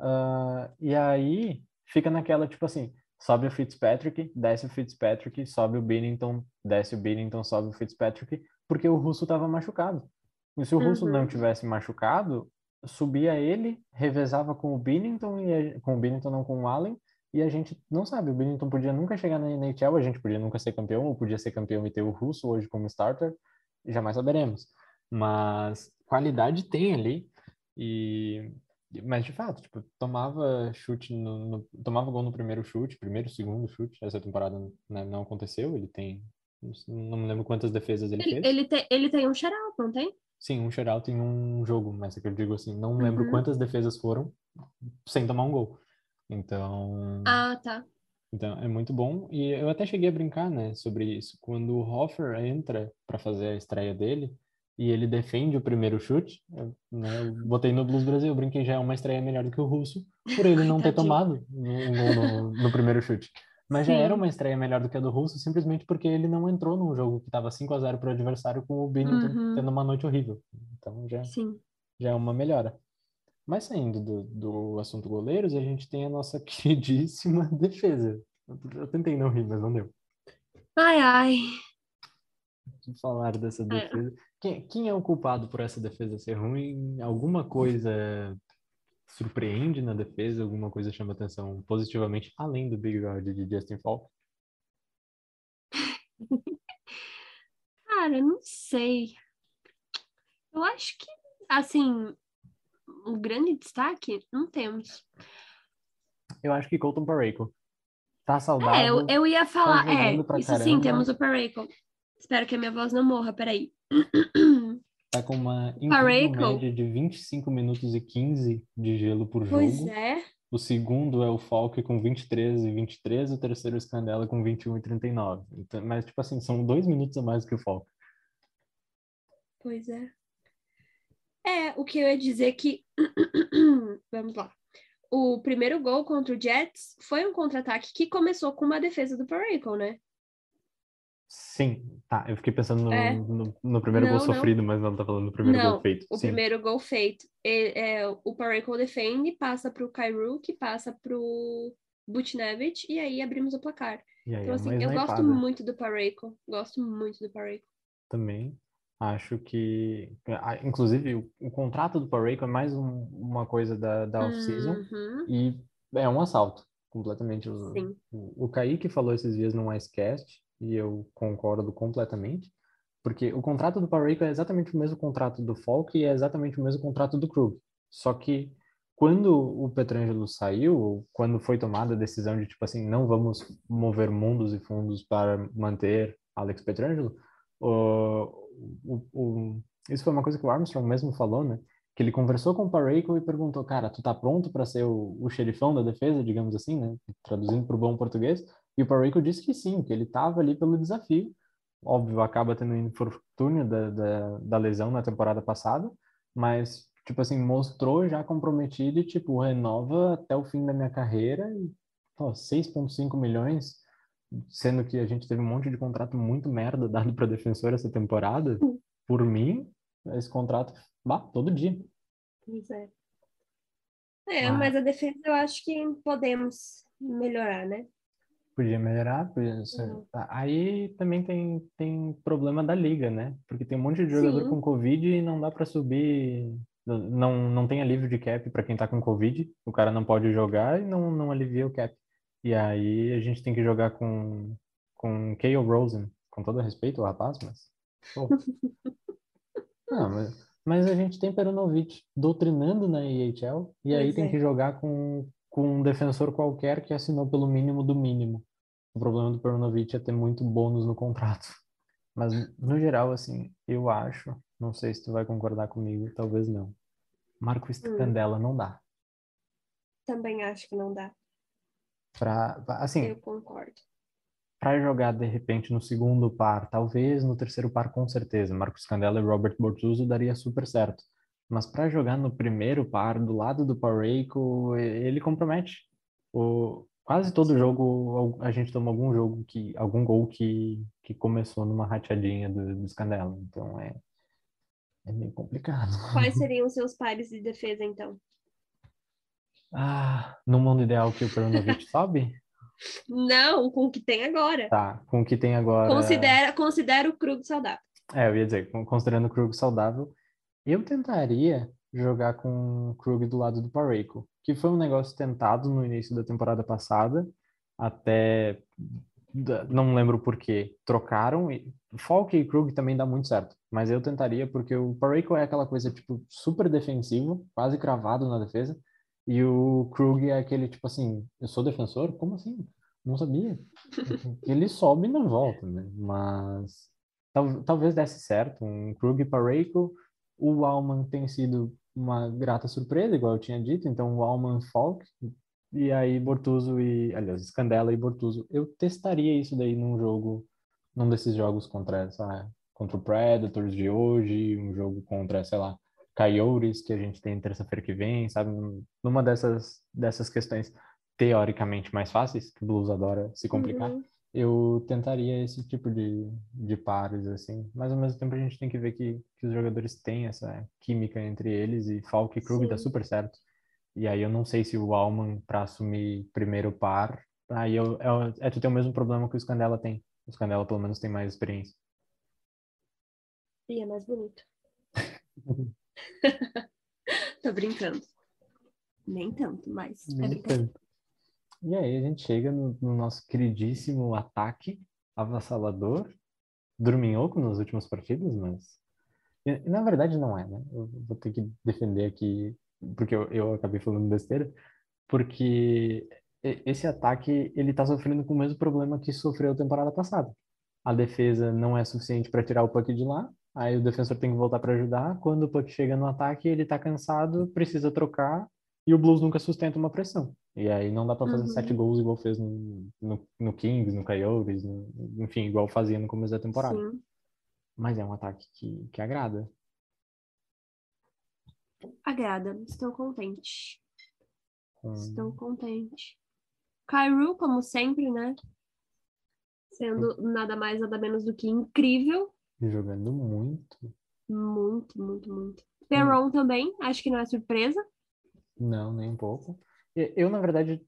Ah, e aí fica naquela, tipo assim, sobe o Fitzpatrick, desce o Fitzpatrick, sobe o Binnington, desce o Binnington, sobe o Fitzpatrick, porque o Russo estava machucado. E se o Russo Uhum. não tivesse machucado, subia ele, revezava com o Binnington, e a- com o Binnington não com o Allen, e a gente não sabe, o Binnington podia nunca chegar na NHL, a gente podia nunca ser campeão, ou podia ser campeão e ter o Russo hoje como starter, jamais saberemos. Mas qualidade tem ali, e mas de fato, tipo, tomava chute no, no- tomava gol no primeiro chute, primeiro, segundo chute. Essa temporada né, não aconteceu. Ele tem, não me lembro quantas defesas ele, Ele, fez. ele, tem, ele tem um shutout, não tem? Sim, um shutout em um jogo, mas é que eu digo assim, não lembro Uhum. quantas defesas foram sem tomar um gol. Então, Ah, tá. então é muito bom. E eu até cheguei a brincar, né, sobre isso. Quando o Hoffer entra para fazer a estreia dele e ele defende o primeiro chute, eu, né, eu botei no Blues Brasil, eu brinquei já é uma estreia melhor do que o Russo, por ele não ter tomado gol no, no primeiro chute. Mas já Sim. era uma estreia melhor do que a do Russo, simplesmente porque ele não entrou num jogo que estava 5 a 0 para o adversário com o Binnington Uhum. tendo uma noite horrível. Então já Sim. já é uma melhora. Mas saindo do, do assunto goleiros, a gente tem a nossa (laughs) queridíssima defesa. Eu, tentei não rir, mas não deu. Ai, ai. De falar dessa defesa. Quem, quem é o culpado por essa defesa ser ruim? Alguma coisa surpreende na defesa? Alguma coisa chama atenção positivamente, além do Big Guard de Justin Falk? (laughs) Cara, não sei. Eu acho que, assim, um grande destaque não temos. Eu acho que Colton Parayko. Tá É, saudável. eu, eu ia falar. É, jogando pra isso sim, caramba. temos o Parayko. Espero que a minha voz não morra, peraí. Tá com uma Parayko. média de 25 minutos e 15 de gelo por jogo. Pois é. O segundo é o Falk com 23 e 23, o terceiro é o Scandella com 21 e 39. Então, mas, tipo assim, são dois minutos a mais que o Falk. Pois é. É, o que eu ia dizer que. (coughs) Vamos lá. O primeiro gol contra o Jets foi um contra-ataque que começou com uma defesa do Parayko, né? Sim, tá. Eu fiquei pensando no, É. no, no primeiro Não, gol não. sofrido, mas não tá falando do primeiro Não, gol feito. O Sim. primeiro gol feito. É, é, o Parayko defende, passa pro Kairu, que passa pro Butnevich, e aí abrimos o placar. Aí, Então, é assim, eu gosto muito do Parayko. Gosto muito do Parayko. também. Acho que, ah, inclusive, o, o contrato do Parayko é mais um- uma coisa da, da off-season Uhum, e é um assalto, completamente. O, Sim. o, o Kaique falou esses dias no Icecast e eu concordo completamente, porque o contrato do Parayko é exatamente o mesmo contrato do Falk e é exatamente o mesmo contrato do Krug. Só que quando o Petrangelo saiu, quando foi tomada a decisão de, tipo assim, não vamos mover mundos e fundos para manter Alex Petrangelo, o, o, o, isso foi uma coisa que o Armstrong mesmo falou, né? Que ele conversou com o Parayko e perguntou, cara, tu tá pronto para ser o xerifão da defesa, digamos assim, né? Traduzindo para o bom português. E o Parayko disse que sim, que ele tava ali pelo desafio. Óbvio, acaba tendo infortúnio da, da, da lesão na temporada passada, mas, tipo assim, mostrou já comprometido e, tipo, renova até o fim da minha carreira e, pô, 6,5 milhões, sendo que a gente teve um monte de contrato muito merda dado para defensor essa temporada. Por mim, esse contrato, bah, todo dia. Pois é. É, ah. mas a defesa eu acho que podemos melhorar, né? Podia melhorar, podia ser... uhum. aí também tem, tem problema da liga, né? Porque tem um monte de jogador Sim. com Covid e não dá para subir, não, não tem alívio de cap para quem tá com Covid, o cara não pode jogar e não, não alivia o cap. E aí a gente tem que jogar com, com Kale Rosen, com todo respeito ao rapaz, mas... (laughs) não, mas, mas a gente tem Perunovic doutrinando na EHL e aí tem é. que jogar com com um defensor qualquer que assinou pelo mínimo do mínimo. O problema do Perunovic é ter muito bônus no contrato. Mas, no geral, assim, eu acho, não sei se tu vai concordar comigo, talvez não. Marco Scandella hum. não dá. Também acho que não dá. Pra, assim, eu concordo. Para jogar, de repente, no segundo par, talvez no terceiro par, com certeza. Marcos Candela e Robert Bortuzzo daria super certo. Mas para jogar no primeiro par, do lado do Parreiko, ele compromete. O, quase todo jogo a gente toma algum jogo que algum gol que, que começou numa rateadinha do, do Scandella. Então é é meio complicado. Quais (laughs) seriam os seus pares de defesa então? Ah, no mundo ideal que o Perunovic (laughs) sobe? Não, com o que tem agora. Tá, com o que tem agora. Considera, considera o Krug saudável. É, eu ia dizer, considerando o Krug saudável, eu tentaria jogar com o Krug do lado do Parreiko, que foi um negócio tentado no início da temporada passada, até não lembro por que trocaram. Falk e Krug também dá muito certo, mas eu tentaria porque o Parreiko é aquela coisa tipo super defensivo, quase cravado na defesa, e o Krug é aquele tipo assim, eu sou defensor? Como assim? Não sabia. (laughs) Ele sobe e não volta, né? Mas tal, talvez desse certo, um Krug e Parreiko o Alman tem sido uma grata surpresa, igual eu tinha dito, então o Alman Falk, e aí Bortuso e, aliás, Scandella e Bortuso. Eu testaria isso daí num jogo, num desses jogos contra essa, contra o Predators de hoje, um jogo contra, sei lá, Coyotes, que a gente tem terça-feira que vem, sabe? Numa dessas, dessas questões teoricamente mais fáceis, que o Blues adora se complicar. Uhum eu tentaria esse tipo de, de pares, assim. Mas ao mesmo tempo a gente tem que ver que, que os jogadores têm essa química entre eles e Falk e Krug dá super certo. E aí eu não sei se o Alman para assumir primeiro par, aí eu, é, é tu tem o mesmo problema que o Scandella tem. O Scandella pelo menos tem mais experiência. E é mais bonito. (laughs) (laughs) Tô brincando. Nem tanto, mas é Nem é tanto. E aí a gente chega no, no nosso queridíssimo ataque avassalador, dorminhoco nos últimos partidos, mas na verdade não é, né? Eu vou ter que defender aqui, porque eu, eu acabei falando besteira, porque esse ataque ele tá sofrendo com o mesmo problema que sofreu temporada passada. A defesa não é suficiente para tirar o puck de lá, aí o defensor tem que voltar para ajudar. Quando o puck chega no ataque, ele tá cansado, precisa trocar e o Blues nunca sustenta uma pressão. E aí não dá para fazer uhum. sete gols igual fez no, no, no Kings, no Coyotes, no, enfim, igual fazia no começo da temporada. Sim. Mas é um ataque que, que agrada. Agrada, estou contente. Hum. Estou contente. Cairo, como sempre, né? Sendo hum. nada mais, nada menos do que incrível. Jogando muito. Muito, muito, muito. Perron hum. também, acho que não é surpresa. Não, nem um pouco. Eu, na verdade,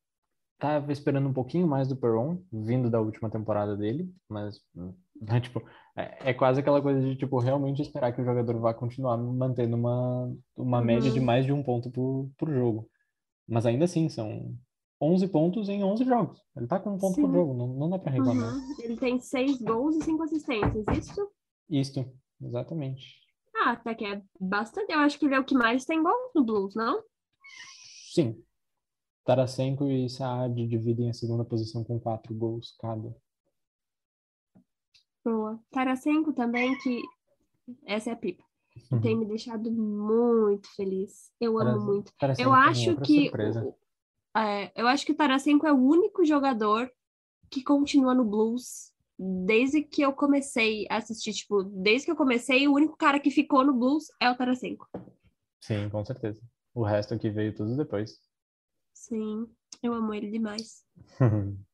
tava esperando um pouquinho mais do Perron, vindo da última temporada dele, mas, (laughs) né, tipo, é, é, quase aquela coisa de, tipo, realmente esperar que o jogador vá continuar mantendo uma, uma uhum. média de mais de um ponto por, por jogo. Mas ainda assim, são 11 pontos em 11 jogos. Ele tá com um ponto Sim. por jogo, não, não dá pra reclamar. Uhum. Ele tem 6 gols e 5 assistências, isso? Isso, exatamente. Ah, até que é bastante. Eu acho que ele é o que mais tem gols no Blues, não? Sim. Tarasenko e Saad dividem a segunda posição com quatro gols cada. Boa. Tarasenko também, que essa é a pipa. Uhum. Tem me deixado muito feliz. Eu amo muito. Tarasenko eu acho que é, eu acho que o Tarasenko é o único jogador que continua no Blues desde que eu comecei a assistir, tipo, desde que eu comecei, o único cara que ficou no Blues é o Tarasenko. Sim, com certeza. O resto aqui veio tudo depois. Sim, eu amo ele demais. (laughs)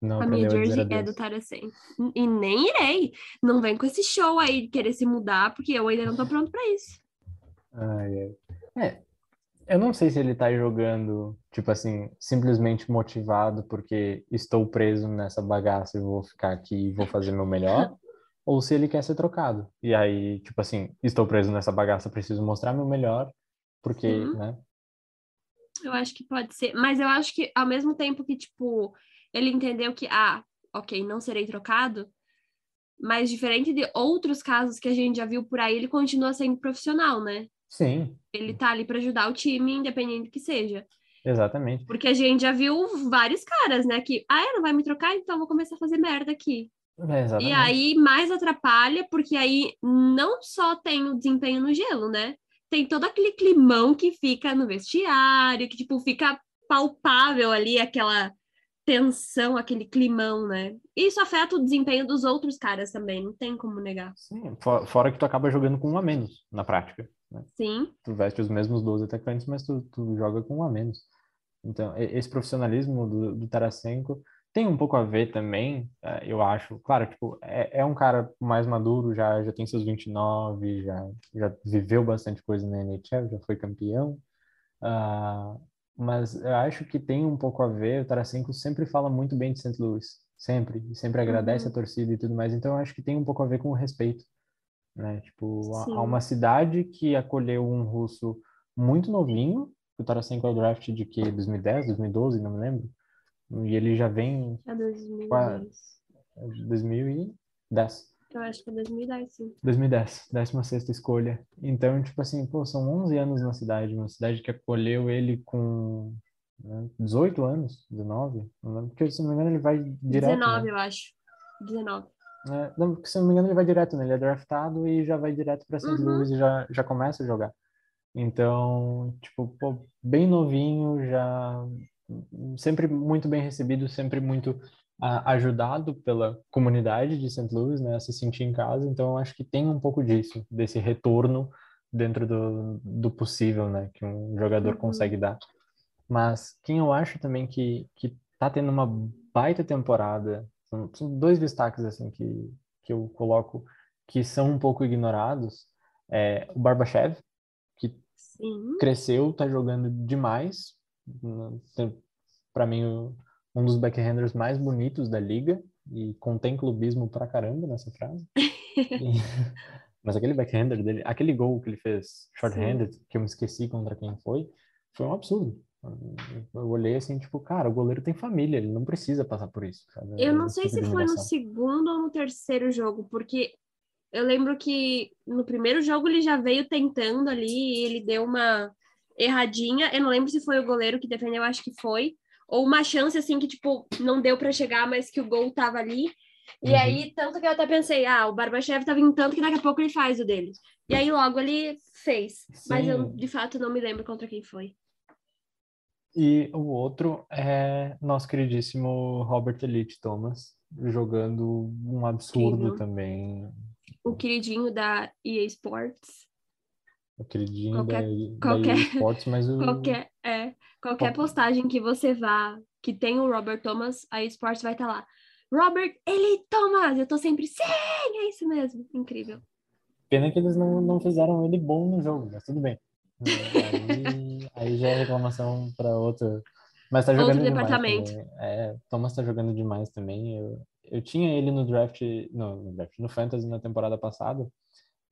Não a minha jersey é do Tarasen. E nem irei. Não vem com esse show aí de querer se mudar, porque eu ainda não tô pronto pra isso. Ai, ai. É, eu não sei se ele tá jogando, tipo assim, simplesmente motivado porque estou preso nessa bagaça e vou ficar aqui e vou fazer meu melhor, (laughs) ou se ele quer ser trocado. E aí, tipo assim, estou preso nessa bagaça, preciso mostrar meu melhor, porque, Uhum. né? Eu acho que pode ser. Mas eu acho que, ao mesmo tempo que, tipo, ele entendeu que, ah, ok, não serei trocado, mas diferente de outros casos que a gente já viu por aí, ele continua sendo profissional, né? Sim, Ele tá ali pra ajudar o time, independente do que seja. exatamente. Porque a gente já viu vários caras, né? Que, ah, não vai me trocar, então vou começar a fazer merda aqui. É, exatamente. E aí mais atrapalha, porque aí não só tem o desempenho no gelo, né? Tem todo aquele climão que fica no vestiário, que tipo fica palpável ali aquela tensão, aquele climão, né? Isso afeta o desempenho dos outros caras também, não tem como negar. Sim, fo- fora que tu acaba jogando com um a menos, na prática. né? Sim, tu veste os mesmos 12 atacantes, mas tu, tu joga com um a menos. Então, esse profissionalismo do, do Tarasenko tem um pouco a ver também, eh, eu acho. Claro, tipo, é, é um cara mais maduro, já, já tem seus 29, já, já viveu bastante coisa na NHL, já foi campeão. Ah, mas eu acho que tem um pouco a ver, o Tarasenko sempre fala muito bem de St. Louis, sempre, e sempre agradece Uhum. a torcida e tudo mais, então eu acho que tem um pouco a ver com o respeito, né? Tipo, Sim. há uma cidade que acolheu um russo muito novinho, o Tarasenko é o draft de que 2010, 2012, não me lembro, e ele já vem é 2010. é, 2010. Eu acho que é 2010, sim. 2010, 16 escolha. Então, tipo assim, pô, são 11 anos na cidade, uma cidade que acolheu ele com né, 18 anos, 19, não lembro, porque se não me engano ele vai direto, 19, né? eu acho. 19. É, não, porque se não me engano ele vai direto, né? Ele é draftado e já vai direto para St. Uhum. Louis e já, já começa a jogar. Então, tipo, pô, bem novinho, já sempre muito bem recebido, sempre muito ah, ajudado pela comunidade de St. Louis, né, a se sentir em casa. Então, eu acho que tem um pouco disso, desse retorno dentro do, do possível, né, que um jogador Uhum. consegue dar. Mas quem eu acho também que, que tá tendo uma baita temporada, são, são dois destaques, assim, que, que eu coloco que são um pouco ignorados, é o Barbachev, que Sim. cresceu, tá jogando demais. Para mim, um dos backhanders mais bonitos da liga. E contém clubismo pra caramba nessa frase. (laughs) E- (laughs) Mas aquele backhander dele, aquele gol que ele fez short-handed, que eu me esqueci contra quem foi, foi um absurdo. Eu olhei assim, tipo, cara, o goleiro tem família, ele não precisa passar por isso. sabe? Eu não Esse sei tipo se foi no segundo ou no terceiro jogo, porque eu lembro que no primeiro jogo ele já veio tentando ali, e ele deu uma erradinha. Eu não lembro se foi o goleiro que defendeu, acho que foi. Ou uma chance assim que, tipo, não deu pra chegar, mas que o gol tava ali. E Uhum. aí, tanto que eu até pensei, ah, o Barbachev tá vindo tanto que daqui a pouco ele faz o dele. E aí logo ele fez. Mas eu, Sim. de fato, não me lembro contra quem foi. E o outro é nosso queridíssimo Robert Elite Thomas, jogando um absurdo também. O queridinho da EA Sports. O queridinho Qualquer- da, da qualquer- EA Sports, mas (laughs) o... Qualquer, é, qualquer Qual- postagem que você vá, que tem o Robert Thomas, a Sports vai estar lá. Robert, ele Thomas! Eu tô sempre, sim, é isso mesmo. Incrível. Pena que eles não, não fizeram ele bom no jogo, mas tudo bem. Aí, aí já é reclamação para outro. Mas tá Outro jogando demais departamento. também. É, Thomas tá jogando demais também. Eu, eu tinha ele no draft, no, no draft, no Fantasy na temporada passada.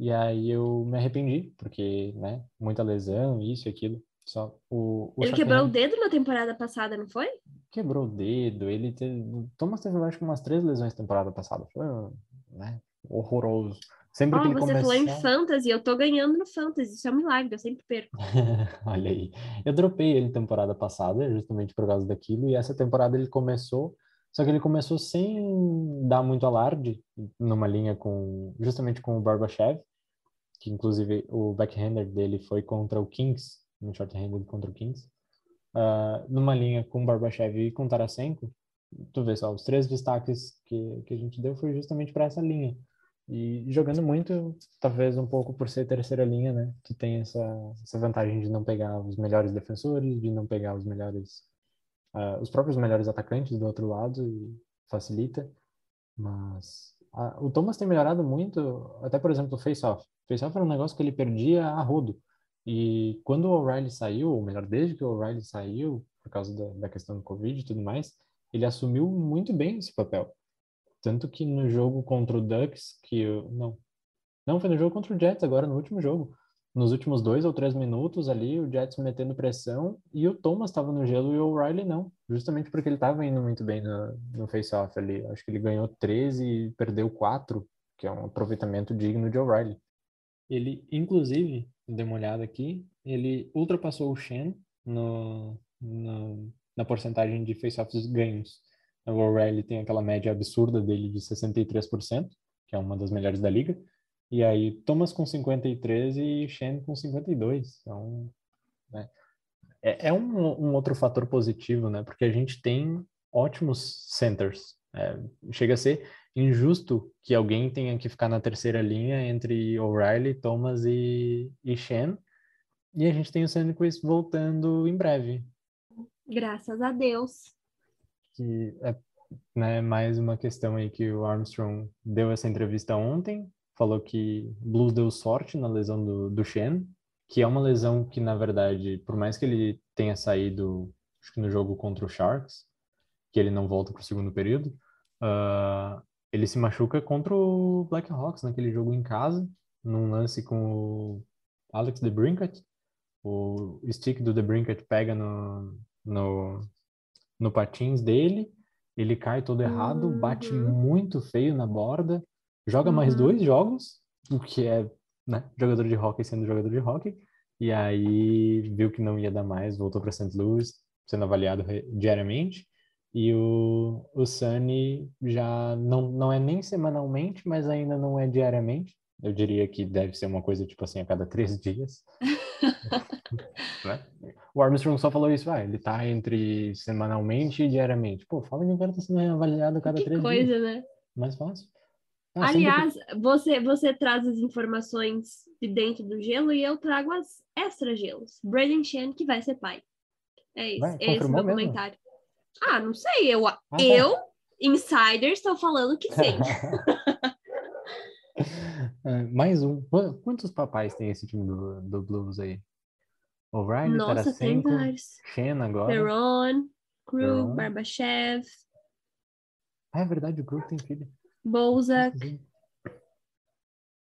E aí eu me arrependi, porque, né, muita lesão, isso e aquilo. Só o, o ele quebrou o dedo na temporada passada, não foi? quebrou o dedo, ele teve, Thomas teve, acho que umas três lesões temporada passada. Foi, né, horroroso. Sempre Ó, que ele você falou em. Fantasy, eu tô ganhando no Fantasy, isso é um milagre, eu sempre perco. (laughs) Olha aí. Eu dropei ele temporada passada, justamente por causa daquilo, e essa temporada ele começou, só que ele começou sem dar muito alarde, numa linha com, justamente com o Barbachev, que inclusive o backhander dele foi contra o Kings, no short-handed contra o Kings, Ah, numa linha com o Barbachev e com Tarasenko, tu vê só, os três destaques que, que a gente deu foi justamente para essa linha. E jogando muito, talvez um pouco por ser terceira linha, né? Tu tem essa, essa vantagem de não pegar os melhores defensores, de não pegar os melhores, ah, os próprios melhores atacantes do outro lado. E, facilita. Mas a, o Thomas tem melhorado muito, até por exemplo, o face-off. Face-off era um negócio que ele perdia a rodo. E quando o O'Reilly saiu, ou melhor, desde que o O'Reilly saiu, por causa da, da questão do Covid e tudo mais, ele assumiu muito bem esse papel. Tanto que no jogo contra o Ducks, que eu, não, não foi no jogo contra o Jets agora, no último jogo, nos últimos dois ou três minutos ali, o Jets metendo pressão e o Thomas estava no gelo e o O'Reilly não, justamente porque ele estava indo muito bem no, no face-off ali. Acho que ele ganhou 13 e perdeu 4, que é um aproveitamento digno de O'Reilly. Ele, inclusive, dei uma olhada aqui, ele ultrapassou o Shen no, no, na porcentagem de face-offs ganhos. O O'Reilly tem aquela média absurda dele de 63%, que é uma das melhores da liga, e aí, Thomas com 53 e Shen com 52. Então, né? é, é um, um, outro fator positivo, né? Porque a gente tem ótimos centers. É, chega a ser injusto que alguém tenha que ficar na terceira linha entre O'Reilly, Thomas e, e Shen. E a gente tem o Sandquist voltando em breve. Graças a Deus. Que é né, mais uma questão aí que o Armstrong deu essa entrevista ontem, falou que Blues deu sorte na lesão do, do Shen, que é uma lesão que, na verdade, por mais que ele tenha saído, acho que no jogo contra o Sharks, que ele não volta para o segundo período, uh, ele se machuca contra o Blackhawks naquele jogo em casa, num lance com o Alex DeBrincat. O stick do DeBrincat pega no, no, no patins dele, ele cai todo errado, uhum. bate muito feio na borda, joga uhum. mais dois jogos, o que é né, jogador de hockey sendo jogador de hockey, e aí viu que não ia dar mais, voltou para St. Louis, sendo avaliado diariamente, e o, o Sunny já não, não é nem semanalmente, mas ainda não é diariamente. Eu diria que deve ser uma coisa tipo assim a cada três dias. (laughs) né? O Armstrong só falou isso, ah, ele tá entre semanalmente e diariamente. Pô, fala que o cara tá sendo avaliado a cada que três coisa, dias. né? Mais fácil. Ah, Aliás, sempre... você, você traz as informações de dentro do gelo e eu trago as extra gelos. Braden Chen, que vai ser pai. É isso. Vai, é esse o meu mesmo? comentário. Ah, não sei. Eu, ah, eu insider, estou falando que sim. (laughs) é, mais um. Quantos papais tem esse time do, do Blues aí? O'Reilly, Nossa, Tarasenko, tem vários. Shen agora. Perron, Krug, Barbachev. Ah, é verdade, o Krug tem filho. Bozak.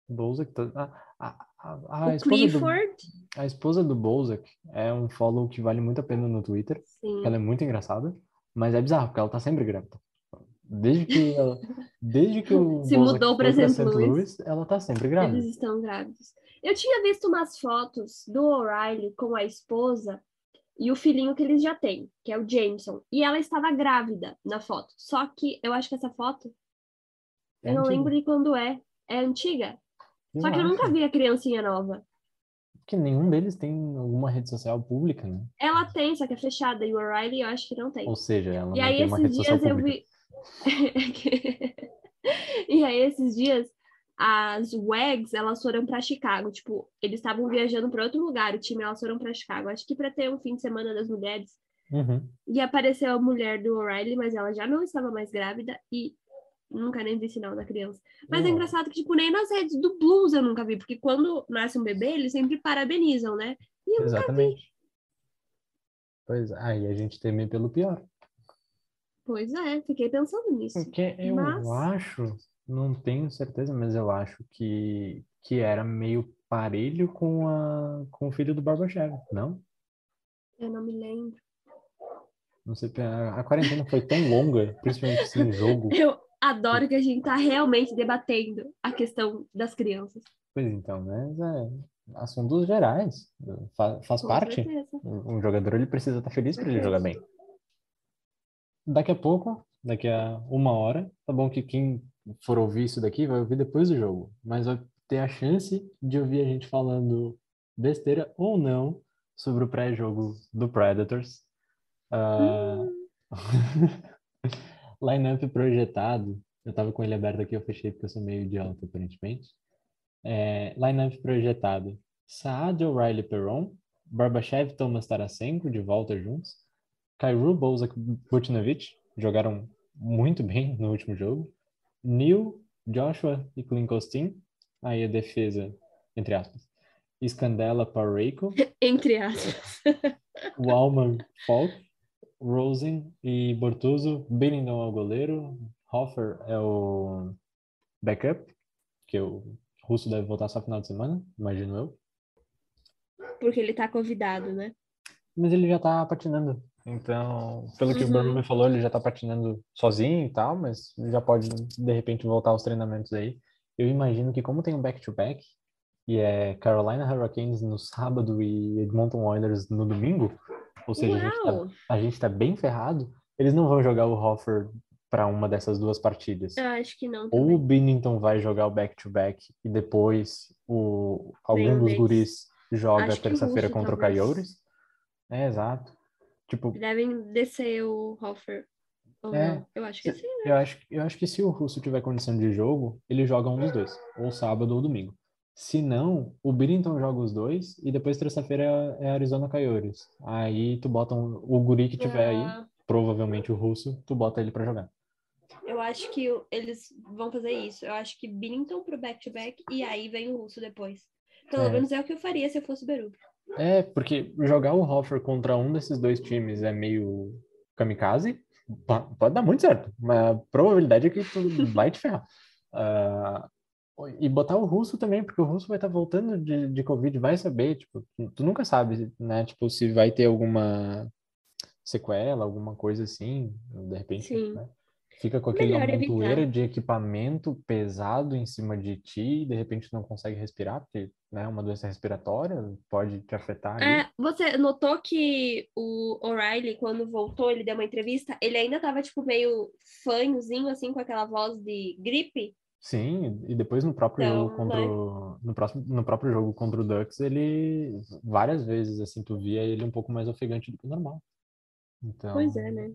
Bozak. Tá... A, a, a, a, esposa Clifford. Do, a esposa do Bozak é um follow que vale muito a pena no Twitter. Sim. Ela é muito engraçada, mas é bizarro, porque ela tá sempre grávida. Desde que, ela, desde que o (laughs) Se mudou para St. Louis, Louis, ela tá sempre grávida. Eles estão grávidos. Eu tinha visto umas fotos do O'Reilly com a esposa e o filhinho que eles já têm, que é o Jameson. E ela estava grávida na foto. Só que eu acho que essa foto é eu não lembro de quando é. É antiga. Eu Só que eu nunca vi a criancinha nova. Porque nenhum deles tem alguma rede social pública, né? Ela tem, só que é fechada. E o O'Reilly eu acho que não tem. Ou seja, ela e não aí, tem uma rede social pública. Vi... (laughs) e aí esses dias as WAGs, elas foram para Chicago, tipo, eles estavam viajando para outro lugar, o time elas foram para Chicago, acho que para ter um fim de semana das mulheres. Uhum. E apareceu a mulher do O'Reilly, mas ela já não estava mais grávida e Nunca nem vi sinal da criança. Mas é engraçado que, tipo, nem nas redes do Blues eu nunca vi, porque quando nasce um bebê, eles sempre parabenizam, né? E eu Exatamente. Pois é, aí a gente teme pelo pior. Pois é, fiquei pensando nisso. Porque eu mas... acho, não tenho certeza, mas eu acho que, que era meio parelho com, a, com o filho do Barbachev, não? Eu não me lembro. Não sei, a, a quarentena foi tão longa, principalmente sem jogo. (laughs) Eu, adoro que a gente tá realmente debatendo a questão das crianças. Pois então, mas é assuntos gerais. Faz, faz parte. Certeza. Um jogador ele precisa estar tá feliz para ele jogar bem. Daqui a pouco, daqui a uma hora, tá bom que quem for ouvir isso daqui vai ouvir depois do jogo, mas vai ter a chance de ouvir a gente falando besteira ou não sobre o pré-jogo do Predators. Uh... Hum. (laughs) Lineup projetado. Eu tava com ele aberto aqui, eu fechei porque eu sou meio idiota, aparentemente. É, lineup projetado. Saad, O'Reilly, Perron. Barbachev, Thomas Tarasenko, de volta juntos. Kairu, Bozak, Butinovic. Jogaram muito bem no último jogo. Neil, Joshua e Clint Costin. Aí a defesa, entre aspas. Scandella Parreiko. (laughs) entre aspas. Walman Falk. Rosen e Bortuzzo. Billington é o goleiro. Hoffer é o backup, que o russo deve voltar só final de semana, imagino eu. Porque ele tá convidado, né? Mas ele já tá patinando. Então, pelo que uhum. o Bruno me falou, ele já tá patinando sozinho e tal, mas já pode, de repente, voltar aos treinamentos aí. Eu imagino que como tem um back-to-back, -back, e é Carolina Hurricanes no sábado e Edmonton Oilers no domingo, ou seja, a gente, tá, a gente, tá, bem ferrado, eles não vão jogar o Hoffer para uma dessas duas partidas. Eu acho que não. Também. Ou o Binnington vai jogar o back-to-back -back, e depois o, algum dos guris joga terça-feira contra o Coyotes. É, exato. Tipo, Devem descer o Hoffer. É, eu acho que sim, né? Eu acho, eu acho que se o Russo tiver condição de jogo, ele joga um dos dois. Ou sábado ou domingo. Se não, o Binnington joga os dois e depois terça-feira é, Arizona Coyotes. Aí tu bota um, o guri que tiver aí, ah. provavelmente o Russo, tu bota ele para jogar. Eu acho que eles vão fazer isso. Eu acho que Binnington pro back-to-back -back, e aí vem o Russo depois. Pelo é. menos é o que eu faria se eu fosse o Berube. É, porque jogar o Hoffer contra um desses dois times é meio kamikaze. Pode dar muito certo, mas a probabilidade é que tu vai te ferrar. Uh, (laughs) e botar o russo também, porque o russo vai estar tá voltando de, de Covid, vai saber, tipo, tu nunca sabe, né, tipo, se vai ter alguma sequela, alguma coisa assim, de repente. Né? Fica com aquele montoeira de equipamento pesado em cima de ti e de repente não consegue respirar, porque né, uma doença respiratória pode te afetar. É, você notou que o O'Reilly, quando voltou, ele deu uma entrevista, ele ainda tava, tipo, meio fanhozinho, assim, com aquela voz de gripe? Sim, e depois no próprio então, jogo contra o, no, próximo, no próprio jogo contra o Ducks, ele várias vezes, assim, tu via ele um pouco mais ofegante do que o normal. Então, pois é, né?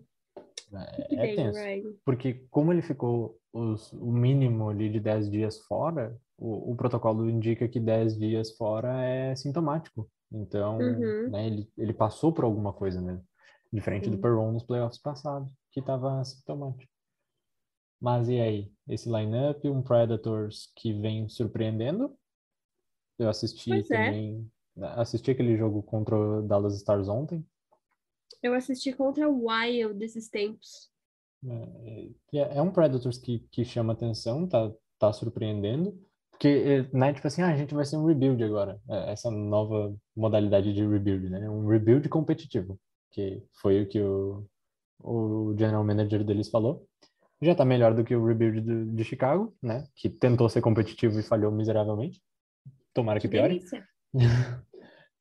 É, é tenso. Porque como ele ficou os, o mínimo ali de 10 dias fora, o, o, protocolo indica que 10 dias fora é sintomático. Então, uhum. né, ele, ele passou por alguma coisa mesmo. Diferente uhum. do Perron nos playoffs passados, que estava sintomático. Mas e aí? Esse lineup, um Predators que vem surpreendendo. Eu assisti pois é. também. É. Assisti aquele jogo contra o Dallas Stars ontem. Eu assisti contra o Wild desses tempos. É, é, é um Predators que, que chama atenção, tá, tá surpreendendo. Porque, é, né, tipo assim, ah, a gente vai ser um rebuild agora. É, essa nova modalidade de rebuild, né? Um rebuild competitivo. Que foi o que o, o general manager deles falou. Já tá melhor do que o rebuild de, de Chicago, né? Que tentou ser competitivo e falhou miseravelmente. Tomara que, que piore. (laughs)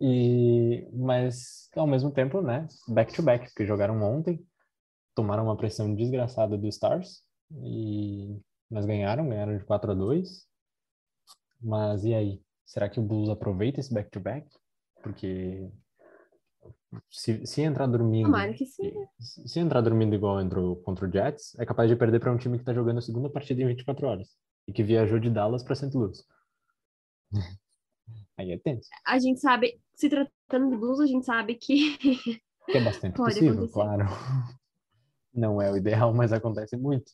E, mas, ao mesmo tempo, né, back to back, porque jogaram ontem, tomaram uma pressão desgraçada do Stars, e, mas ganharam, ganharam de 4 a 2 Mas e aí? Será que o Blues aproveita esse back to back? Porque se, se entrar dormindo. sim. Se, se entrar dormindo igual entrou contra o Jets, é capaz de perder para um time que está jogando a segunda partida em 24 horas e que viajou de Dallas para St. Louis. (laughs) Aí é tenso. A gente sabe, se tratando de blues, a gente sabe que. (laughs) Que é bastante Pode possível, acontecer. claro. (laughs) Não é o ideal, mas acontece muito.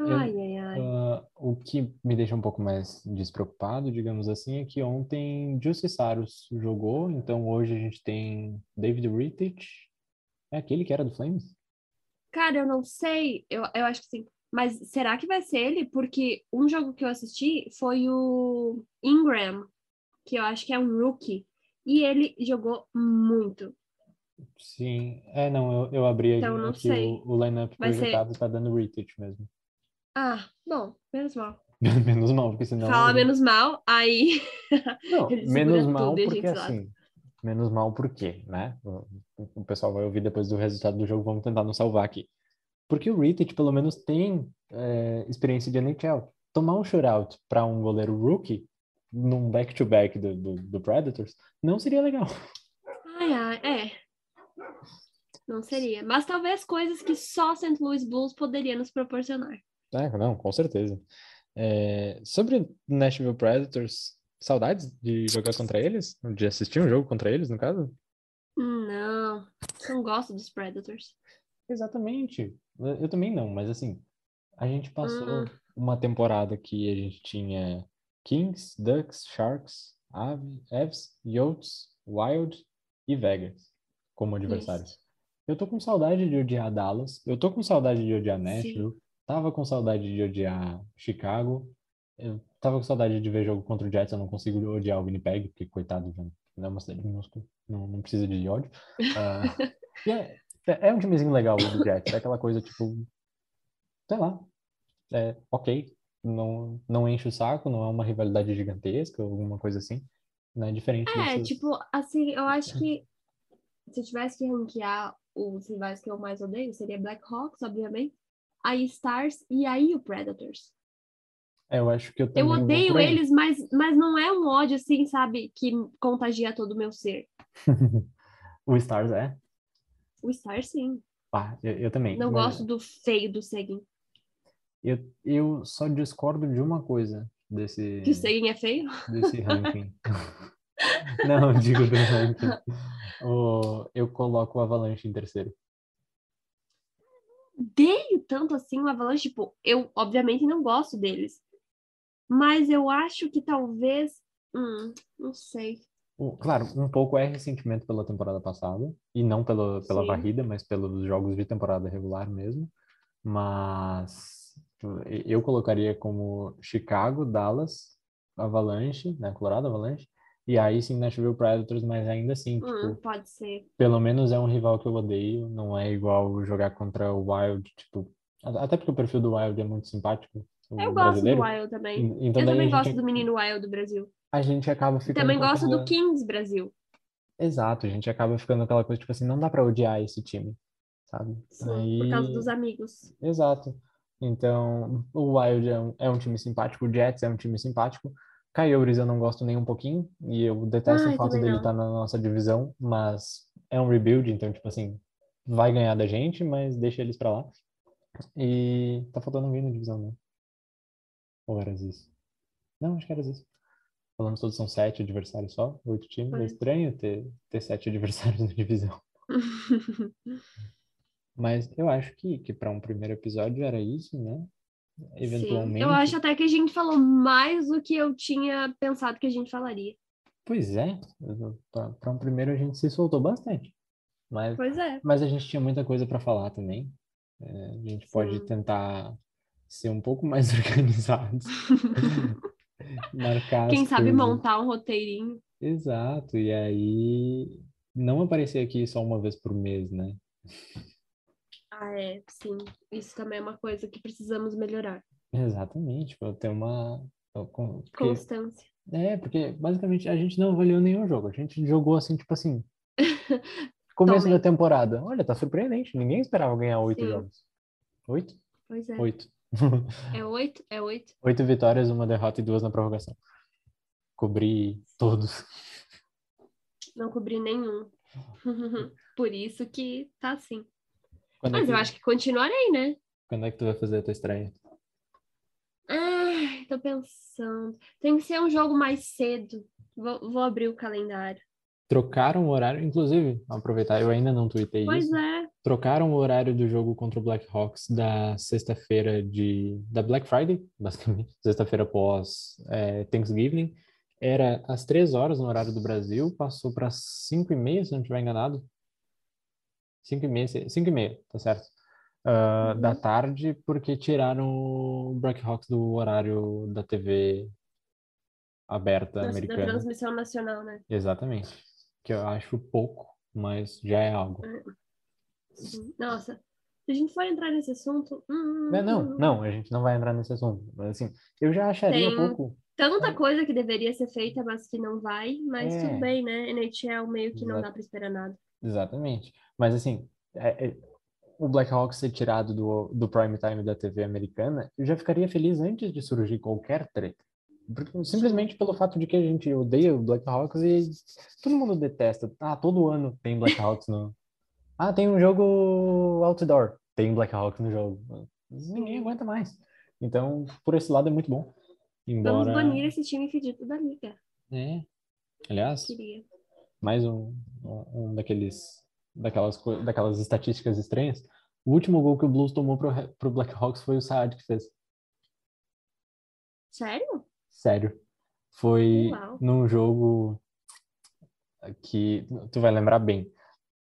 Ai, ai, ai. Uh, o que me deixa um pouco mais despreocupado, digamos assim, é que ontem Jussi Saros jogou, então hoje a gente tem David Rittich. É aquele que era do Flames? Cara, eu não sei. Eu, eu acho que sim. Mas será que vai ser ele? Porque um jogo que eu assisti foi o Ingram, que eu acho que é um rookie. E ele jogou muito. Sim, é, não, eu, eu abri então, não aqui sei. o, o lineup projetado ser... tá dando retweet mesmo. Ah, bom, menos mal. (laughs) menos mal, porque senão. Fala menos mal, aí. (laughs) Não, menos mal porque assim. Menos mal porque, né? O, o pessoal vai ouvir depois do resultado do jogo, vamos tentar não salvar aqui. Porque o Rittich, pelo menos, tem é, experiência de NHL. Tomar um shutout para um goleiro rookie num back-to-back do, do, do, Predators não seria legal. Ai, ai, é. Não seria. Mas talvez coisas que só St. Louis Blues poderia nos proporcionar. É, não, com certeza. É, sobre Nashville Predators, saudades de jogar contra eles? De assistir um jogo contra eles, no caso? Não, não gosto dos Predators. Exatamente. Eu também não, mas assim, a gente passou Hum. uma temporada que a gente tinha Kings, Ducks, Sharks, Ave- Avs, Yotes, Wild e Vegas como adversários. Isso. Eu tô com saudade de odiar Dallas, eu tô com saudade de odiar Nashville, tava com saudade de odiar Chicago, eu tava com saudade de ver jogo contra o Jets, eu não consigo odiar o Winnipeg, porque coitado, não é uma cidade minúscula, não, não precisa de ódio. (laughs) E é, é um timezinho legal o do Jets, é aquela coisa tipo, sei lá, é ok, não, não enche o saco, não é uma rivalidade gigantesca, alguma coisa assim, não é diferente É, desses- tipo, assim, eu acho que se eu tivesse que ranquear os rivais que eu mais odeio, seria Blackhawks, obviamente, aí Stars e aí o Predators. É, eu acho que eu também Eu odeio eles, mas, mas não é um ódio assim, sabe, que contagia todo o meu ser. (laughs) o Stars é? O Stars, sim. Ah, eu, eu também. Não mas gosto do feio do Seguin. Eu, eu só discordo de uma coisa desse, Que o Seguin é feio? desse (laughs) ranking. Não, digo do ranking. (laughs) O, eu coloco o Avalanche em terceiro. Odeio tanto assim o Avalanche. Tipo, eu obviamente não gosto deles. Mas eu acho que talvez. Hum, não sei. Claro, um pouco é ressentimento pela temporada passada, e não pela, pela Sim. varrida, mas pelos jogos de temporada regular mesmo. Mas eu colocaria como Chicago, Dallas, Avalanche, né? Colorado Avalanche, e aí sim Nashville Predators, mas ainda assim, Hum, tipo, pode ser. pelo menos é um rival que eu odeio, não é igual jogar contra o Wild, tipo, até porque o perfil do Wild é muito simpático, Eu gosto brasileiro. do Wild também. En- Então eu também a gente, gosto do menino Wild do Brasil. a gente acaba ficando também gosto do aquela- Kings Brasil. Exato, a gente acaba ficando aquela coisa, tipo assim, não dá pra odiar esse time, sabe? Sim, Por causa Aí- dos amigos. Exato. Então, o Wild é um, é um time simpático, o Jets é um time simpático. Coyotes eu não gosto nem um pouquinho, e eu detesto Ai, o fato dele não. estar na nossa divisão, mas é um rebuild, então, tipo assim, vai ganhar da gente, mas deixa eles pra lá. E tá faltando alguém na divisão, né? Ou era isso? Não, acho que era isso. Falando todos são sete adversários só, oito times. É Foi. estranho ter, ter sete adversários na divisão. (laughs) Mas eu acho que, que para um primeiro episódio era isso, né? Eventualmente. Sim. Eu acho até que a gente falou mais do que eu tinha pensado que a gente falaria. Pois é, para um primeiro a gente se soltou bastante. Mas, Pois é. mas a gente tinha muita coisa para falar também. É, a gente pode Sim. tentar ser um pouco mais (laughs) organizados. (laughs) Marcar Quem sabe coisas. montar um roteirinho. Exato, e aí não aparecer aqui só uma vez por mês, né? Ah, é, sim. Isso também é uma coisa que precisamos melhorar. Exatamente, para ter uma. Porque, Constância. é, porque basicamente a gente não avaliou nenhum jogo. A gente jogou assim, tipo assim. (laughs) Começo da temporada. Olha, tá surpreendente. Ninguém esperava ganhar oito Sim. jogos. Oito? Pois é. Oito. É oito? É oito? (laughs) Oito vitórias, uma derrota e duas na prorrogação. Cobri todos. Não cobri nenhum. (laughs) Por isso que tá assim. Quando é, Mas que, eu acho que continuarei, né? quando é que tu vai fazer a tua estreia? Ai, tô pensando. Tem que ser um jogo mais cedo. Vou, vou abrir o calendário. Trocaram o horário, inclusive, aproveitar, eu ainda não tuitei Pois isso. é. trocaram o horário do jogo contra o Blackhawks da sexta-feira de da Black Friday, (laughs) basicamente, sexta-feira após é, Thanksgiving, era às três horas no horário do Brasil, passou para cinco e meia, se não estiver enganado, cinco e meia, e meia, tá certo? Ah, Uhum. Da tarde, porque tiraram o Blackhawks do horário da TV aberta Nossa, da americana. transmissão nacional, né? Exatamente, que eu acho pouco, mas já é algo. Sim. Nossa, se a gente for entrar nesse assunto. hum, Não, não, não, a gente não vai entrar nesse assunto. Mas assim, eu já acharia Tem- pouco. Tanta coisa que deveria ser feita, mas que não vai. Mas É. tudo bem, né? NHL meio que não Exato. dá pra esperar nada. Exatamente. Mas assim, é- é- o Blackhawks ser tirado do, do prime time da TV americana, eu já ficaria feliz antes de surgir qualquer treta. Simplesmente pelo fato de que a gente odeia o Blackhawks e todo mundo detesta. Ah, todo ano tem Blackhawks no. Ah, tem um jogo outdoor. Tem Blackhawks no jogo. Ninguém aguenta mais. Então, por esse lado é muito bom. Vamos Embora. banir esse time fedido da liga. É. Aliás, Queria. Mais um, um daqueles daquelas daquelas estatísticas estranhas. O último gol que o Blues tomou pro, pro Blackhawks foi o Saad que fez. Sério? Sério. Foi Uau. num jogo que tu vai lembrar bem.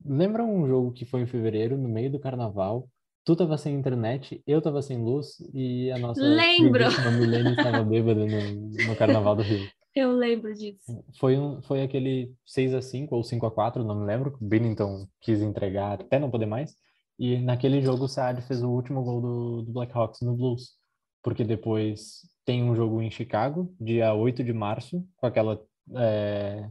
Lembra um jogo que foi em fevereiro, no meio do carnaval? Tu tava sem internet, eu tava sem luz e a nossa Lembro. Milene estava bêbada no, no carnaval do Rio. (laughs) Eu lembro disso. Foi, um, foi aquele 6 a 5 ou 5 a 4 não me lembro, o Binnington quis entregar até não poder mais. E naquele jogo o Saad fez o último gol do, do Blackhawks no Blues. Porque depois tem um jogo em Chicago, dia 8 de março, com aquela é,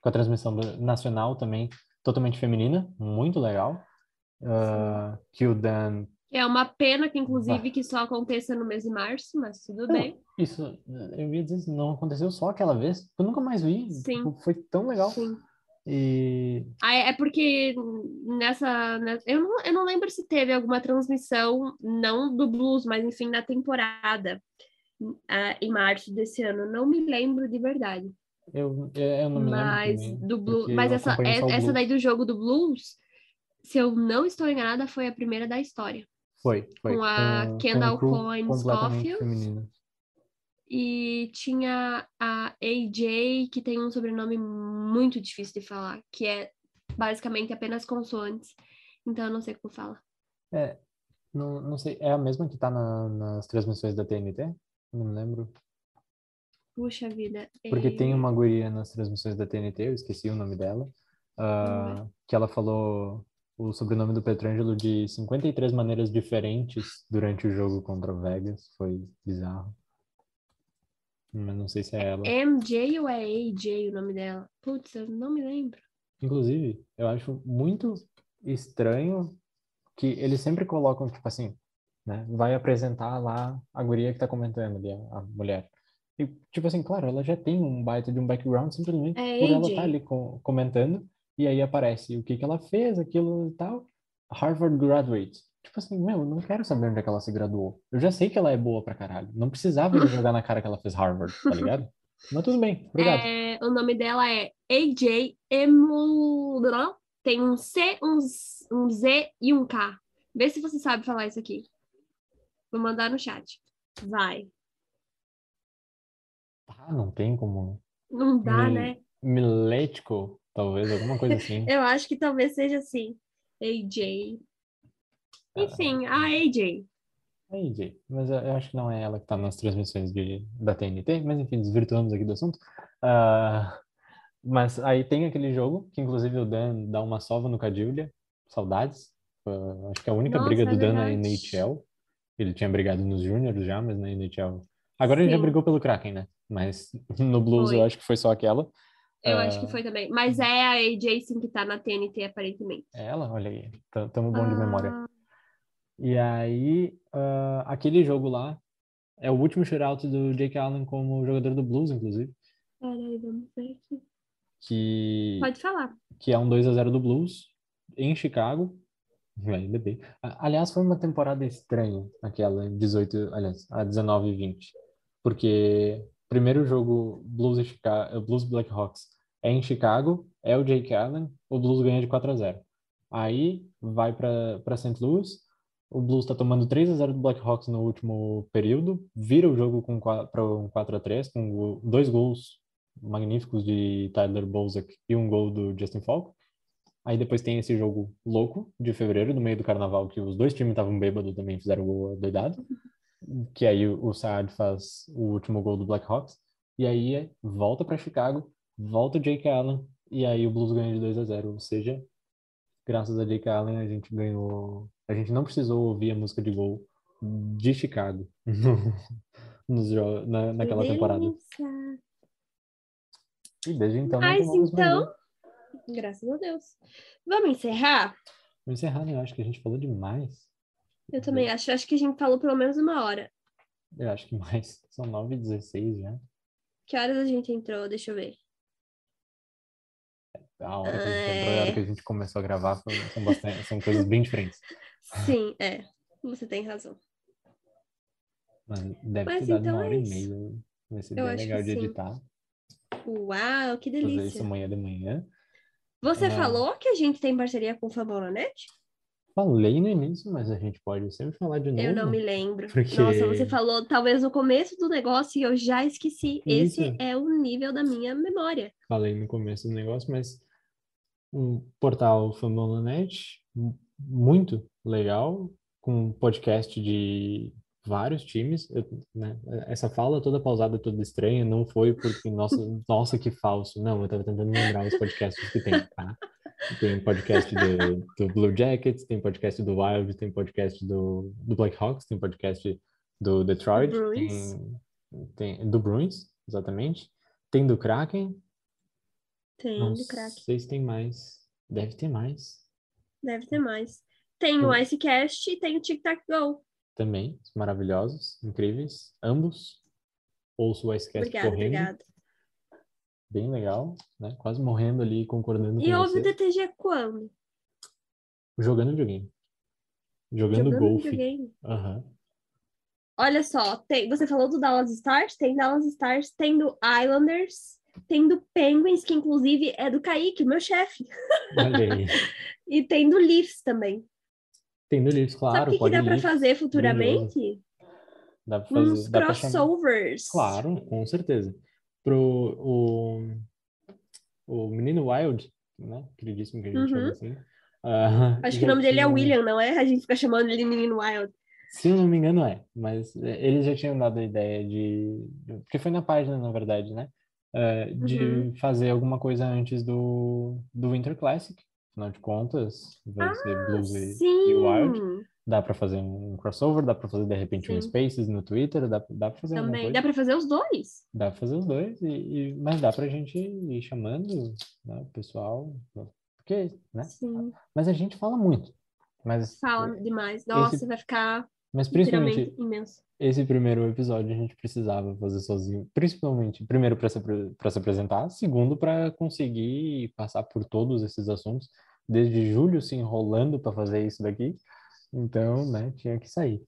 com a transmissão nacional também, totalmente feminina, muito legal. Ah, que o Dan É uma pena que, inclusive, que só aconteça no mês de março, mas tudo Não, bem. Isso, eu ia dizer, não aconteceu só aquela vez. Eu nunca mais vi. Sim. Tipo, foi tão legal. Sim. E Ah, É porque nessa, ne- Eu não, eu não lembro se teve alguma transmissão, não do Blues, mas enfim, na temporada, ah, em março desse ano. Não me lembro de verdade. eu, eu não me Mas lembro também, do Blues. porque Mas essa, o essa Blues. daí do jogo do Blues, se eu não estou enganada, foi a primeira da história. Foi, foi. com a com Kendall Coyne completamente Scofield. feminino. E tinha a AJ, que tem um sobrenome muito difícil de falar, que é basicamente apenas consoantes. Então eu não sei como fala. É, não, não sei, é a mesma que tá na- nas transmissões da TNT? Não me lembro. Puxa vida. Porque é- tem uma guria nas transmissões da TNT, eu esqueci o nome dela, ah, que ela falou o sobrenome do Petrangelo de 53 maneiras diferentes durante o jogo contra o Vegas. Foi bizarro. Mas não sei se é ela. MJ ou é AJ o nome dela? Putz, eu não me lembro. Inclusive, eu acho muito estranho que eles sempre colocam, tipo assim, né? Vai apresentar lá a guria que tá comentando ali, a, a mulher. E, tipo assim, claro, ela já tem um baita de um background simplesmente É por ela AJ. estar ali co- comentando, e aí aparece o que que ela fez, aquilo e tal. Harvard graduate. Tipo assim, meu, eu não quero saber onde é que ela se graduou. Eu já sei que ela é boa pra caralho. Não precisava jogar na cara que ela fez Harvard, tá ligado? Mas tudo bem, obrigado. É, o nome dela é AJ Emulron. Tem um C, um, Z- um Z e um K. Vê se você sabe falar isso aqui. Vou mandar no chat. Vai. Ah, não tem como. Não dá, Mi- né? Milético, talvez, alguma coisa assim. (laughs) Eu acho que talvez seja assim. AJ. Enfim, a AJ. Aí, Jay, mas eu, eu acho que não é ela que tá nas transmissões de, da TNT, mas enfim, desvirtuamos aqui do assunto. Ah, mas aí tem aquele jogo, que inclusive o Dan dá uma sova no Cadilha, saudades. Ah, acho que é a única Nossa, briga é do Dan na verdade. NHL. Ele tinha brigado nos Júniors já, mas na NHL. Agora ele já Sim. brigou pelo Kraken, né? Mas (laughs) no Blues eu Foi. acho que foi só aquela. Eu Ah. acho que foi também. Mas é a AJ sim que tá na TNT, aparentemente. É ela? Olha aí, tamo bom de memória. Ah, E aí, ah, aquele jogo lá é o último shootout do Jake Allen como jogador do Blues, inclusive, Peraí, vamos ver aqui. que, Pode falar. que é um 2 a 0 do Blues em Chicago. Ainda bem. Aliás, foi uma temporada estranha, aquela 18, aliás, a 19 e 20. Porque primeiro jogo Blues Chicago, Blues Blackhawks é em Chicago, é o Jake Allen, o Blues ganha de 4 a 0. Aí vai para St. Louis, o Blues está tomando 3 a 0 do Blackhawks no último período, vira o jogo para um 4 a 3 com dois gols magníficos de Tyler Bozak e um gol do Justin Falk. Aí depois tem esse jogo louco de fevereiro, no meio do carnaval, que os dois times estavam bêbados também fizeram gol doidado. Que aí o Saad faz o último gol do Blackhawks. E aí volta para Chicago, volta o Jake Allen, e aí o Blues ganha de 2 a 0 Ou seja, graças a Jake Allen a gente ganhou. A gente não precisou ouvir a música de gol de Chicago (laughs) nos jo- na, naquela temporada. E desde então Mas então, graças a Deus. Vamos encerrar? Vamos encerrar, né? Eu acho que a gente falou demais. Eu também acho. Acho que a gente falou pelo menos uma hora. Eu acho que mais. (laughs) São 9h16 já. Que horas a gente entrou? Deixa eu ver. A hora que a gente entrou e a hora que a gente começou a gravar foi- são, bastante, são coisas bem diferentes. (laughs) Sim, é. Você tem razão. Mas deve Mas ter dado então uma é hora e isso. meia. Vai ser Eu bem legal de sim. editar. Uau, que Fazer isso delícia. amanhã de manhã. Você Ah. falou que a gente tem parceria com o Fabonanet? Falei no início, mas a gente pode sempre falar de novo. Eu não me lembro. Porque- Nossa, você falou talvez no começo do negócio e eu já esqueci. Esse Isso. é o nível da minha memória. Falei no começo do negócio, mas um portal Fambonanet muito legal, com um podcast de vários times. Eu, né, essa fala toda pausada, toda estranha, não foi porque, nossa, (laughs) nossa, que falso. Não, eu tava tentando lembrar os podcasts que tem, tá? Tem podcast do, do Blue Jackets, tem podcast do Wild, tem podcast do, do Blackhawks, tem podcast do Detroit, Bruins. tem, tem do Bruins, exatamente. Tem do Kraken, Tem não do crack. sei se tem mais. Deve ter mais Deve ter mais. Tem o Hum. Icecast e tem o Tic Tac Go. Também. Maravilhosos, incríveis. Ambos. Ouço o Icecast Obrigada, correndo. obrigada. Bem legal, né? Quase morrendo ali, concordando E com ouve você. o DTG quando? Jogando videogame. Jogando, Jogando golfe. videogame. Aham. Olha só, tem, você falou do Dallas Stars? Tem Dallas Stars, tem do Islanders, tem do Penguins, que inclusive é do Kaique, meu chefe. (laughs) E tem do Leafs também. Tem no claro. Sabe o que, que dá para fazer futuramente? Dá pra fazer. Uns dá chamar- crossovers. Claro, com certeza. Pro o, o menino Wild, né? Queridíssimo que a gente Uhum. chama assim. ah, (laughs) Acho (laughs) que o nome dele é William, não é? A gente fica chamando ele Menino Wild. Se eu não me engano, é. Mas é, eles já tinham dado a ideia de. Porque foi na página, na verdade, né? É, de Uhum. fazer alguma coisa antes do, do Winter Classic. Afinal de contas, vai ser Blues e, e Wild. Dá pra fazer um crossover, dá pra fazer de repente um Sim. Spaces no Twitter, dá, dá pra fazer também. Dá para fazer os dois. Dá pra fazer os dois, e, e- mas dá pra gente ir chamando né, o pessoal. Porque, né? Sim. Mas a gente fala muito. Mas, Fala demais. Nossa, vai ficar mas principalmente esse primeiro episódio a gente precisava fazer sozinho, principalmente, primeiro para se, pra se apresentar, segundo para conseguir passar por todos esses assuntos, desde julho se enrolando para fazer isso daqui, então, né, tinha que sair.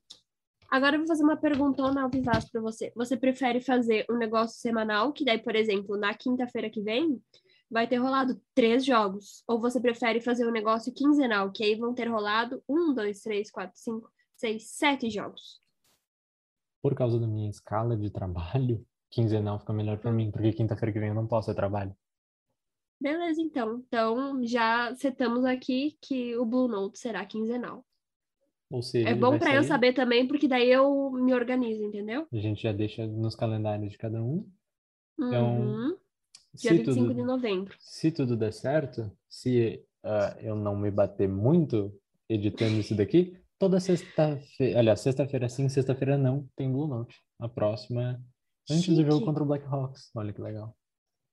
Agora eu vou fazer uma perguntona ao vivaço para você. Você prefere fazer um negócio semanal, que daí, por exemplo, na quinta-feira que vem, vai ter rolado três jogos? Ou você prefere fazer um negócio quinzenal, que aí vão ter rolado um, dois, três, quatro, cinco, seis, sete jogos? Por causa da minha escala de trabalho, (laughs) quinzenal fica melhor para mim, porque quinta-feira que vem eu não posso ter trabalho. Beleza, então. Então, já setamos aqui que o Blue Note será quinzenal. Ou seja, É bom para eu sair, saber também, porque daí eu me organizo, entendeu? A gente já deixa nos calendários de cada um. Então, Uhum. Dia Se 25 tudo, de novembro. se tudo der certo, se ah, eu não me bater muito editando isso daqui, toda sexta-feira, aliás, sexta-feira sim, sexta-feira não, tem Blue Note. A próxima, antes do jogo Chique. contra o Blackhawks. Olha que legal.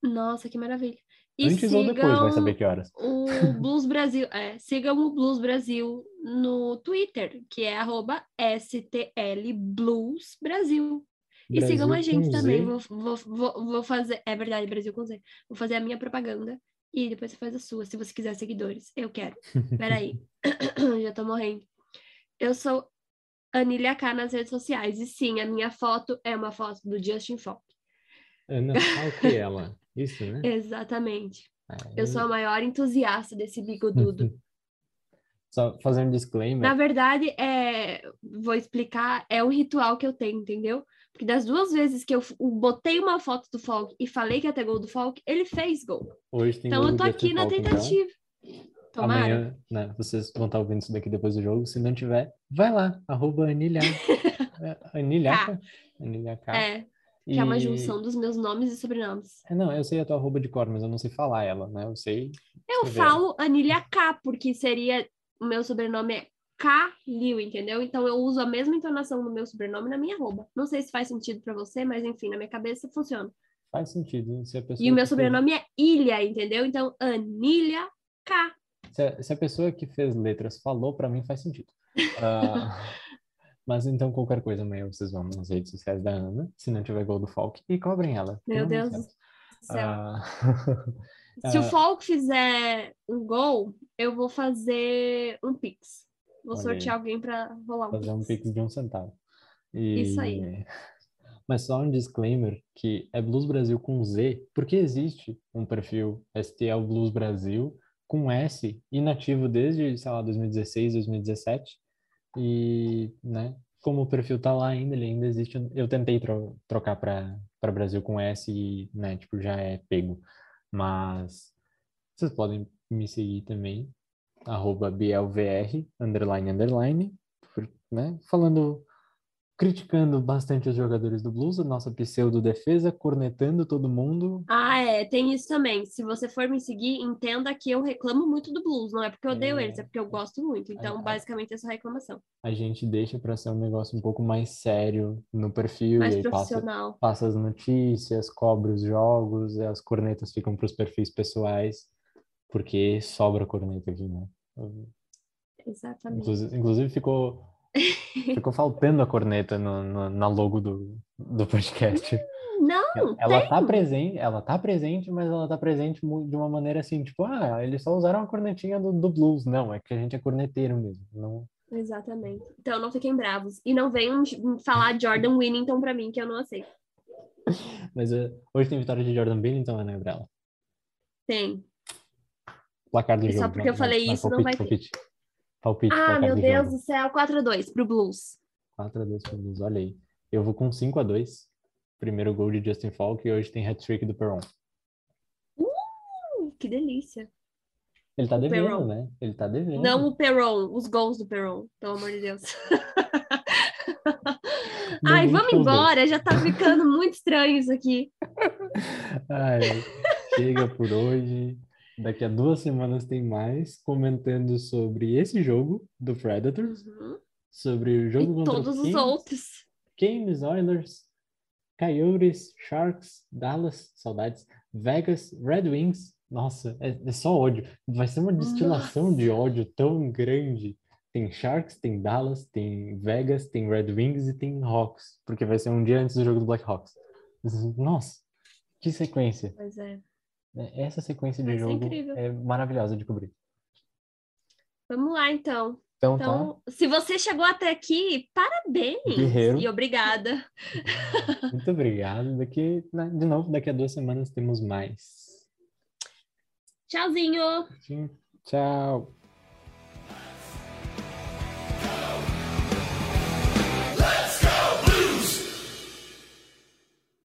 Nossa, que maravilha. E antes ou depois, vai saber que horas. o Blues Brasil. É, sigam o Blues Brasil no Twitter, que é arroba STL Blues Brasil. E sigam a gente também. Vou, vou, vou, vou fazer. É verdade, Brasil com Z. Vou fazer a minha propaganda e depois você faz a sua, se você quiser seguidores. Eu quero. (laughs) Peraí. (coughs) Já tô morrendo. Eu sou Anília K nas redes sociais. E sim, a minha foto é uma foto do Justin Falk. Ana Falk ela. Isso, né? Exatamente. É, Eu sou a maior entusiasta desse bigodudo. (laughs) Só fazer um disclaimer. Na verdade, é, vou explicar, é um ritual que eu tenho, entendeu? Porque das duas vezes que eu botei uma foto do Falk e falei que ia ter gol do Falk, ele fez gol. Hoje tem Então eu tô aqui na Falk, então. Tomara. Amanhã, né, vocês vão estar ouvindo isso daqui depois do jogo. Se não tiver, vai lá, arroba Anilha. (laughs) é, Anilhaca. Anilhaca. É, que é uma E- junção dos meus nomes e sobrenomes. É, não, eu sei a tua arroba de cor, mas eu não sei falar ela, né? Eu sei. Eu escrever falo Anília K, porque seria. O meu sobrenome é K Liu, entendeu? Então eu uso a mesma entonação do meu sobrenome na minha arroba. Não sei se faz sentido pra você, mas enfim, na minha cabeça funciona. Faz sentido. Se a pessoa E o meu sobrenome é Ilha, entendeu? Então, Anília K. Se a, se a pessoa que fez letras falou, pra mim faz sentido. Ah, (laughs) mas então, qualquer coisa, amanhã vocês vão nas redes sociais da Ana, se não tiver gol do Falk, e cobrem ela. Meu Deus do céu. Ah, (laughs) Se o ah, Falk fizer um gol, eu vou fazer um pix. Vou Olha sortear alguém pra rolar um fazer um pix. pix de um centavo. E... Isso aí. (laughs) Mas só um disclaimer que é Blues Brasil com Z, porque existe um perfil STL Blues Brasil com S, inativo desde, sei lá, 2016, 2017. E, né, como o perfil tá lá ainda, ele ainda existe. Eu tentei tro trocar para Brasil com S e, né, tipo, já é pego. Mas vocês podem me seguir também, arroba BLVR, underline, underline, né, falando criticando bastante os jogadores do Blues, a nossa pseudo-defesa, cornetando todo mundo. Ah, é, tem isso também. Se você for me seguir, entenda que eu reclamo muito do Blues. Não é porque eu odeio é... eles, é porque eu gosto muito. Então, é, basicamente, essa reclamação. A gente deixa para ser um negócio um pouco mais sério no perfil. Mais e profissional. Passa, passa as notícias, cobre os jogos, as cornetas ficam para os perfis pessoais, porque sobra corneta aqui, né? Exatamente. Inclusive, inclusive ficou Ficou faltando a corneta no, no, na logo do, do podcast. Não, ela tem. tá presente, ela tá presente, mas ela tá presente de uma maneira assim, tipo, ah, eles só usaram a cornetinha do, do blues. Não, é que a gente é corneteiro mesmo. Não... Exatamente. Então não fiquem bravos. E não venham falar Jordan Winnington pra mim, que eu não aceito. (laughs) Mas uh, hoje tem vitória de Jordan Winnington, né, Gabriela? Tem. Placar do e jogo. Só porque eu falei isso, não vai ter. Palpite. Ah, meu do Deus jogo. do céu, 4x2 pro Blues. 4x2 pro Blues, olha aí. Eu vou com 5x2. Primeiro gol de Justin Falk e hoje tem hat-trick do Perron. Uh, que delícia. Ele tá devendo, Perron. né? Ele tá devendo. Não o Perron, os gols do Perron, pelo amor de Deus. (laughs) Ai, vamos embora, já tá ficando muito estranho isso aqui. (laughs) Ai, chega por hoje. Daqui a duas semanas tem mais comentando sobre esse jogo do Predators, uhum. sobre o jogo e contra todos os os outros. Kings, Oilers, Coyotes, Sharks, Dallas, saudades, Vegas, Red Wings. Nossa, é, é só ódio. Vai ser uma destilação Nossa. de ódio tão grande. Tem Sharks, tem Dallas, tem Vegas, tem Red Wings e tem Hawks, porque vai ser um dia antes do jogo do Black Hawks. Nossa, que sequência. Pois é. É, essa sequência de jogo é maravilhosa de cobrir. Vamos lá, então. Então, então tá. se você chegou até aqui, parabéns! Guerreiro. E obrigada. Muito obrigado. Daqui, né, de novo, daqui a duas semanas temos mais. Tchauzinho! Tchau.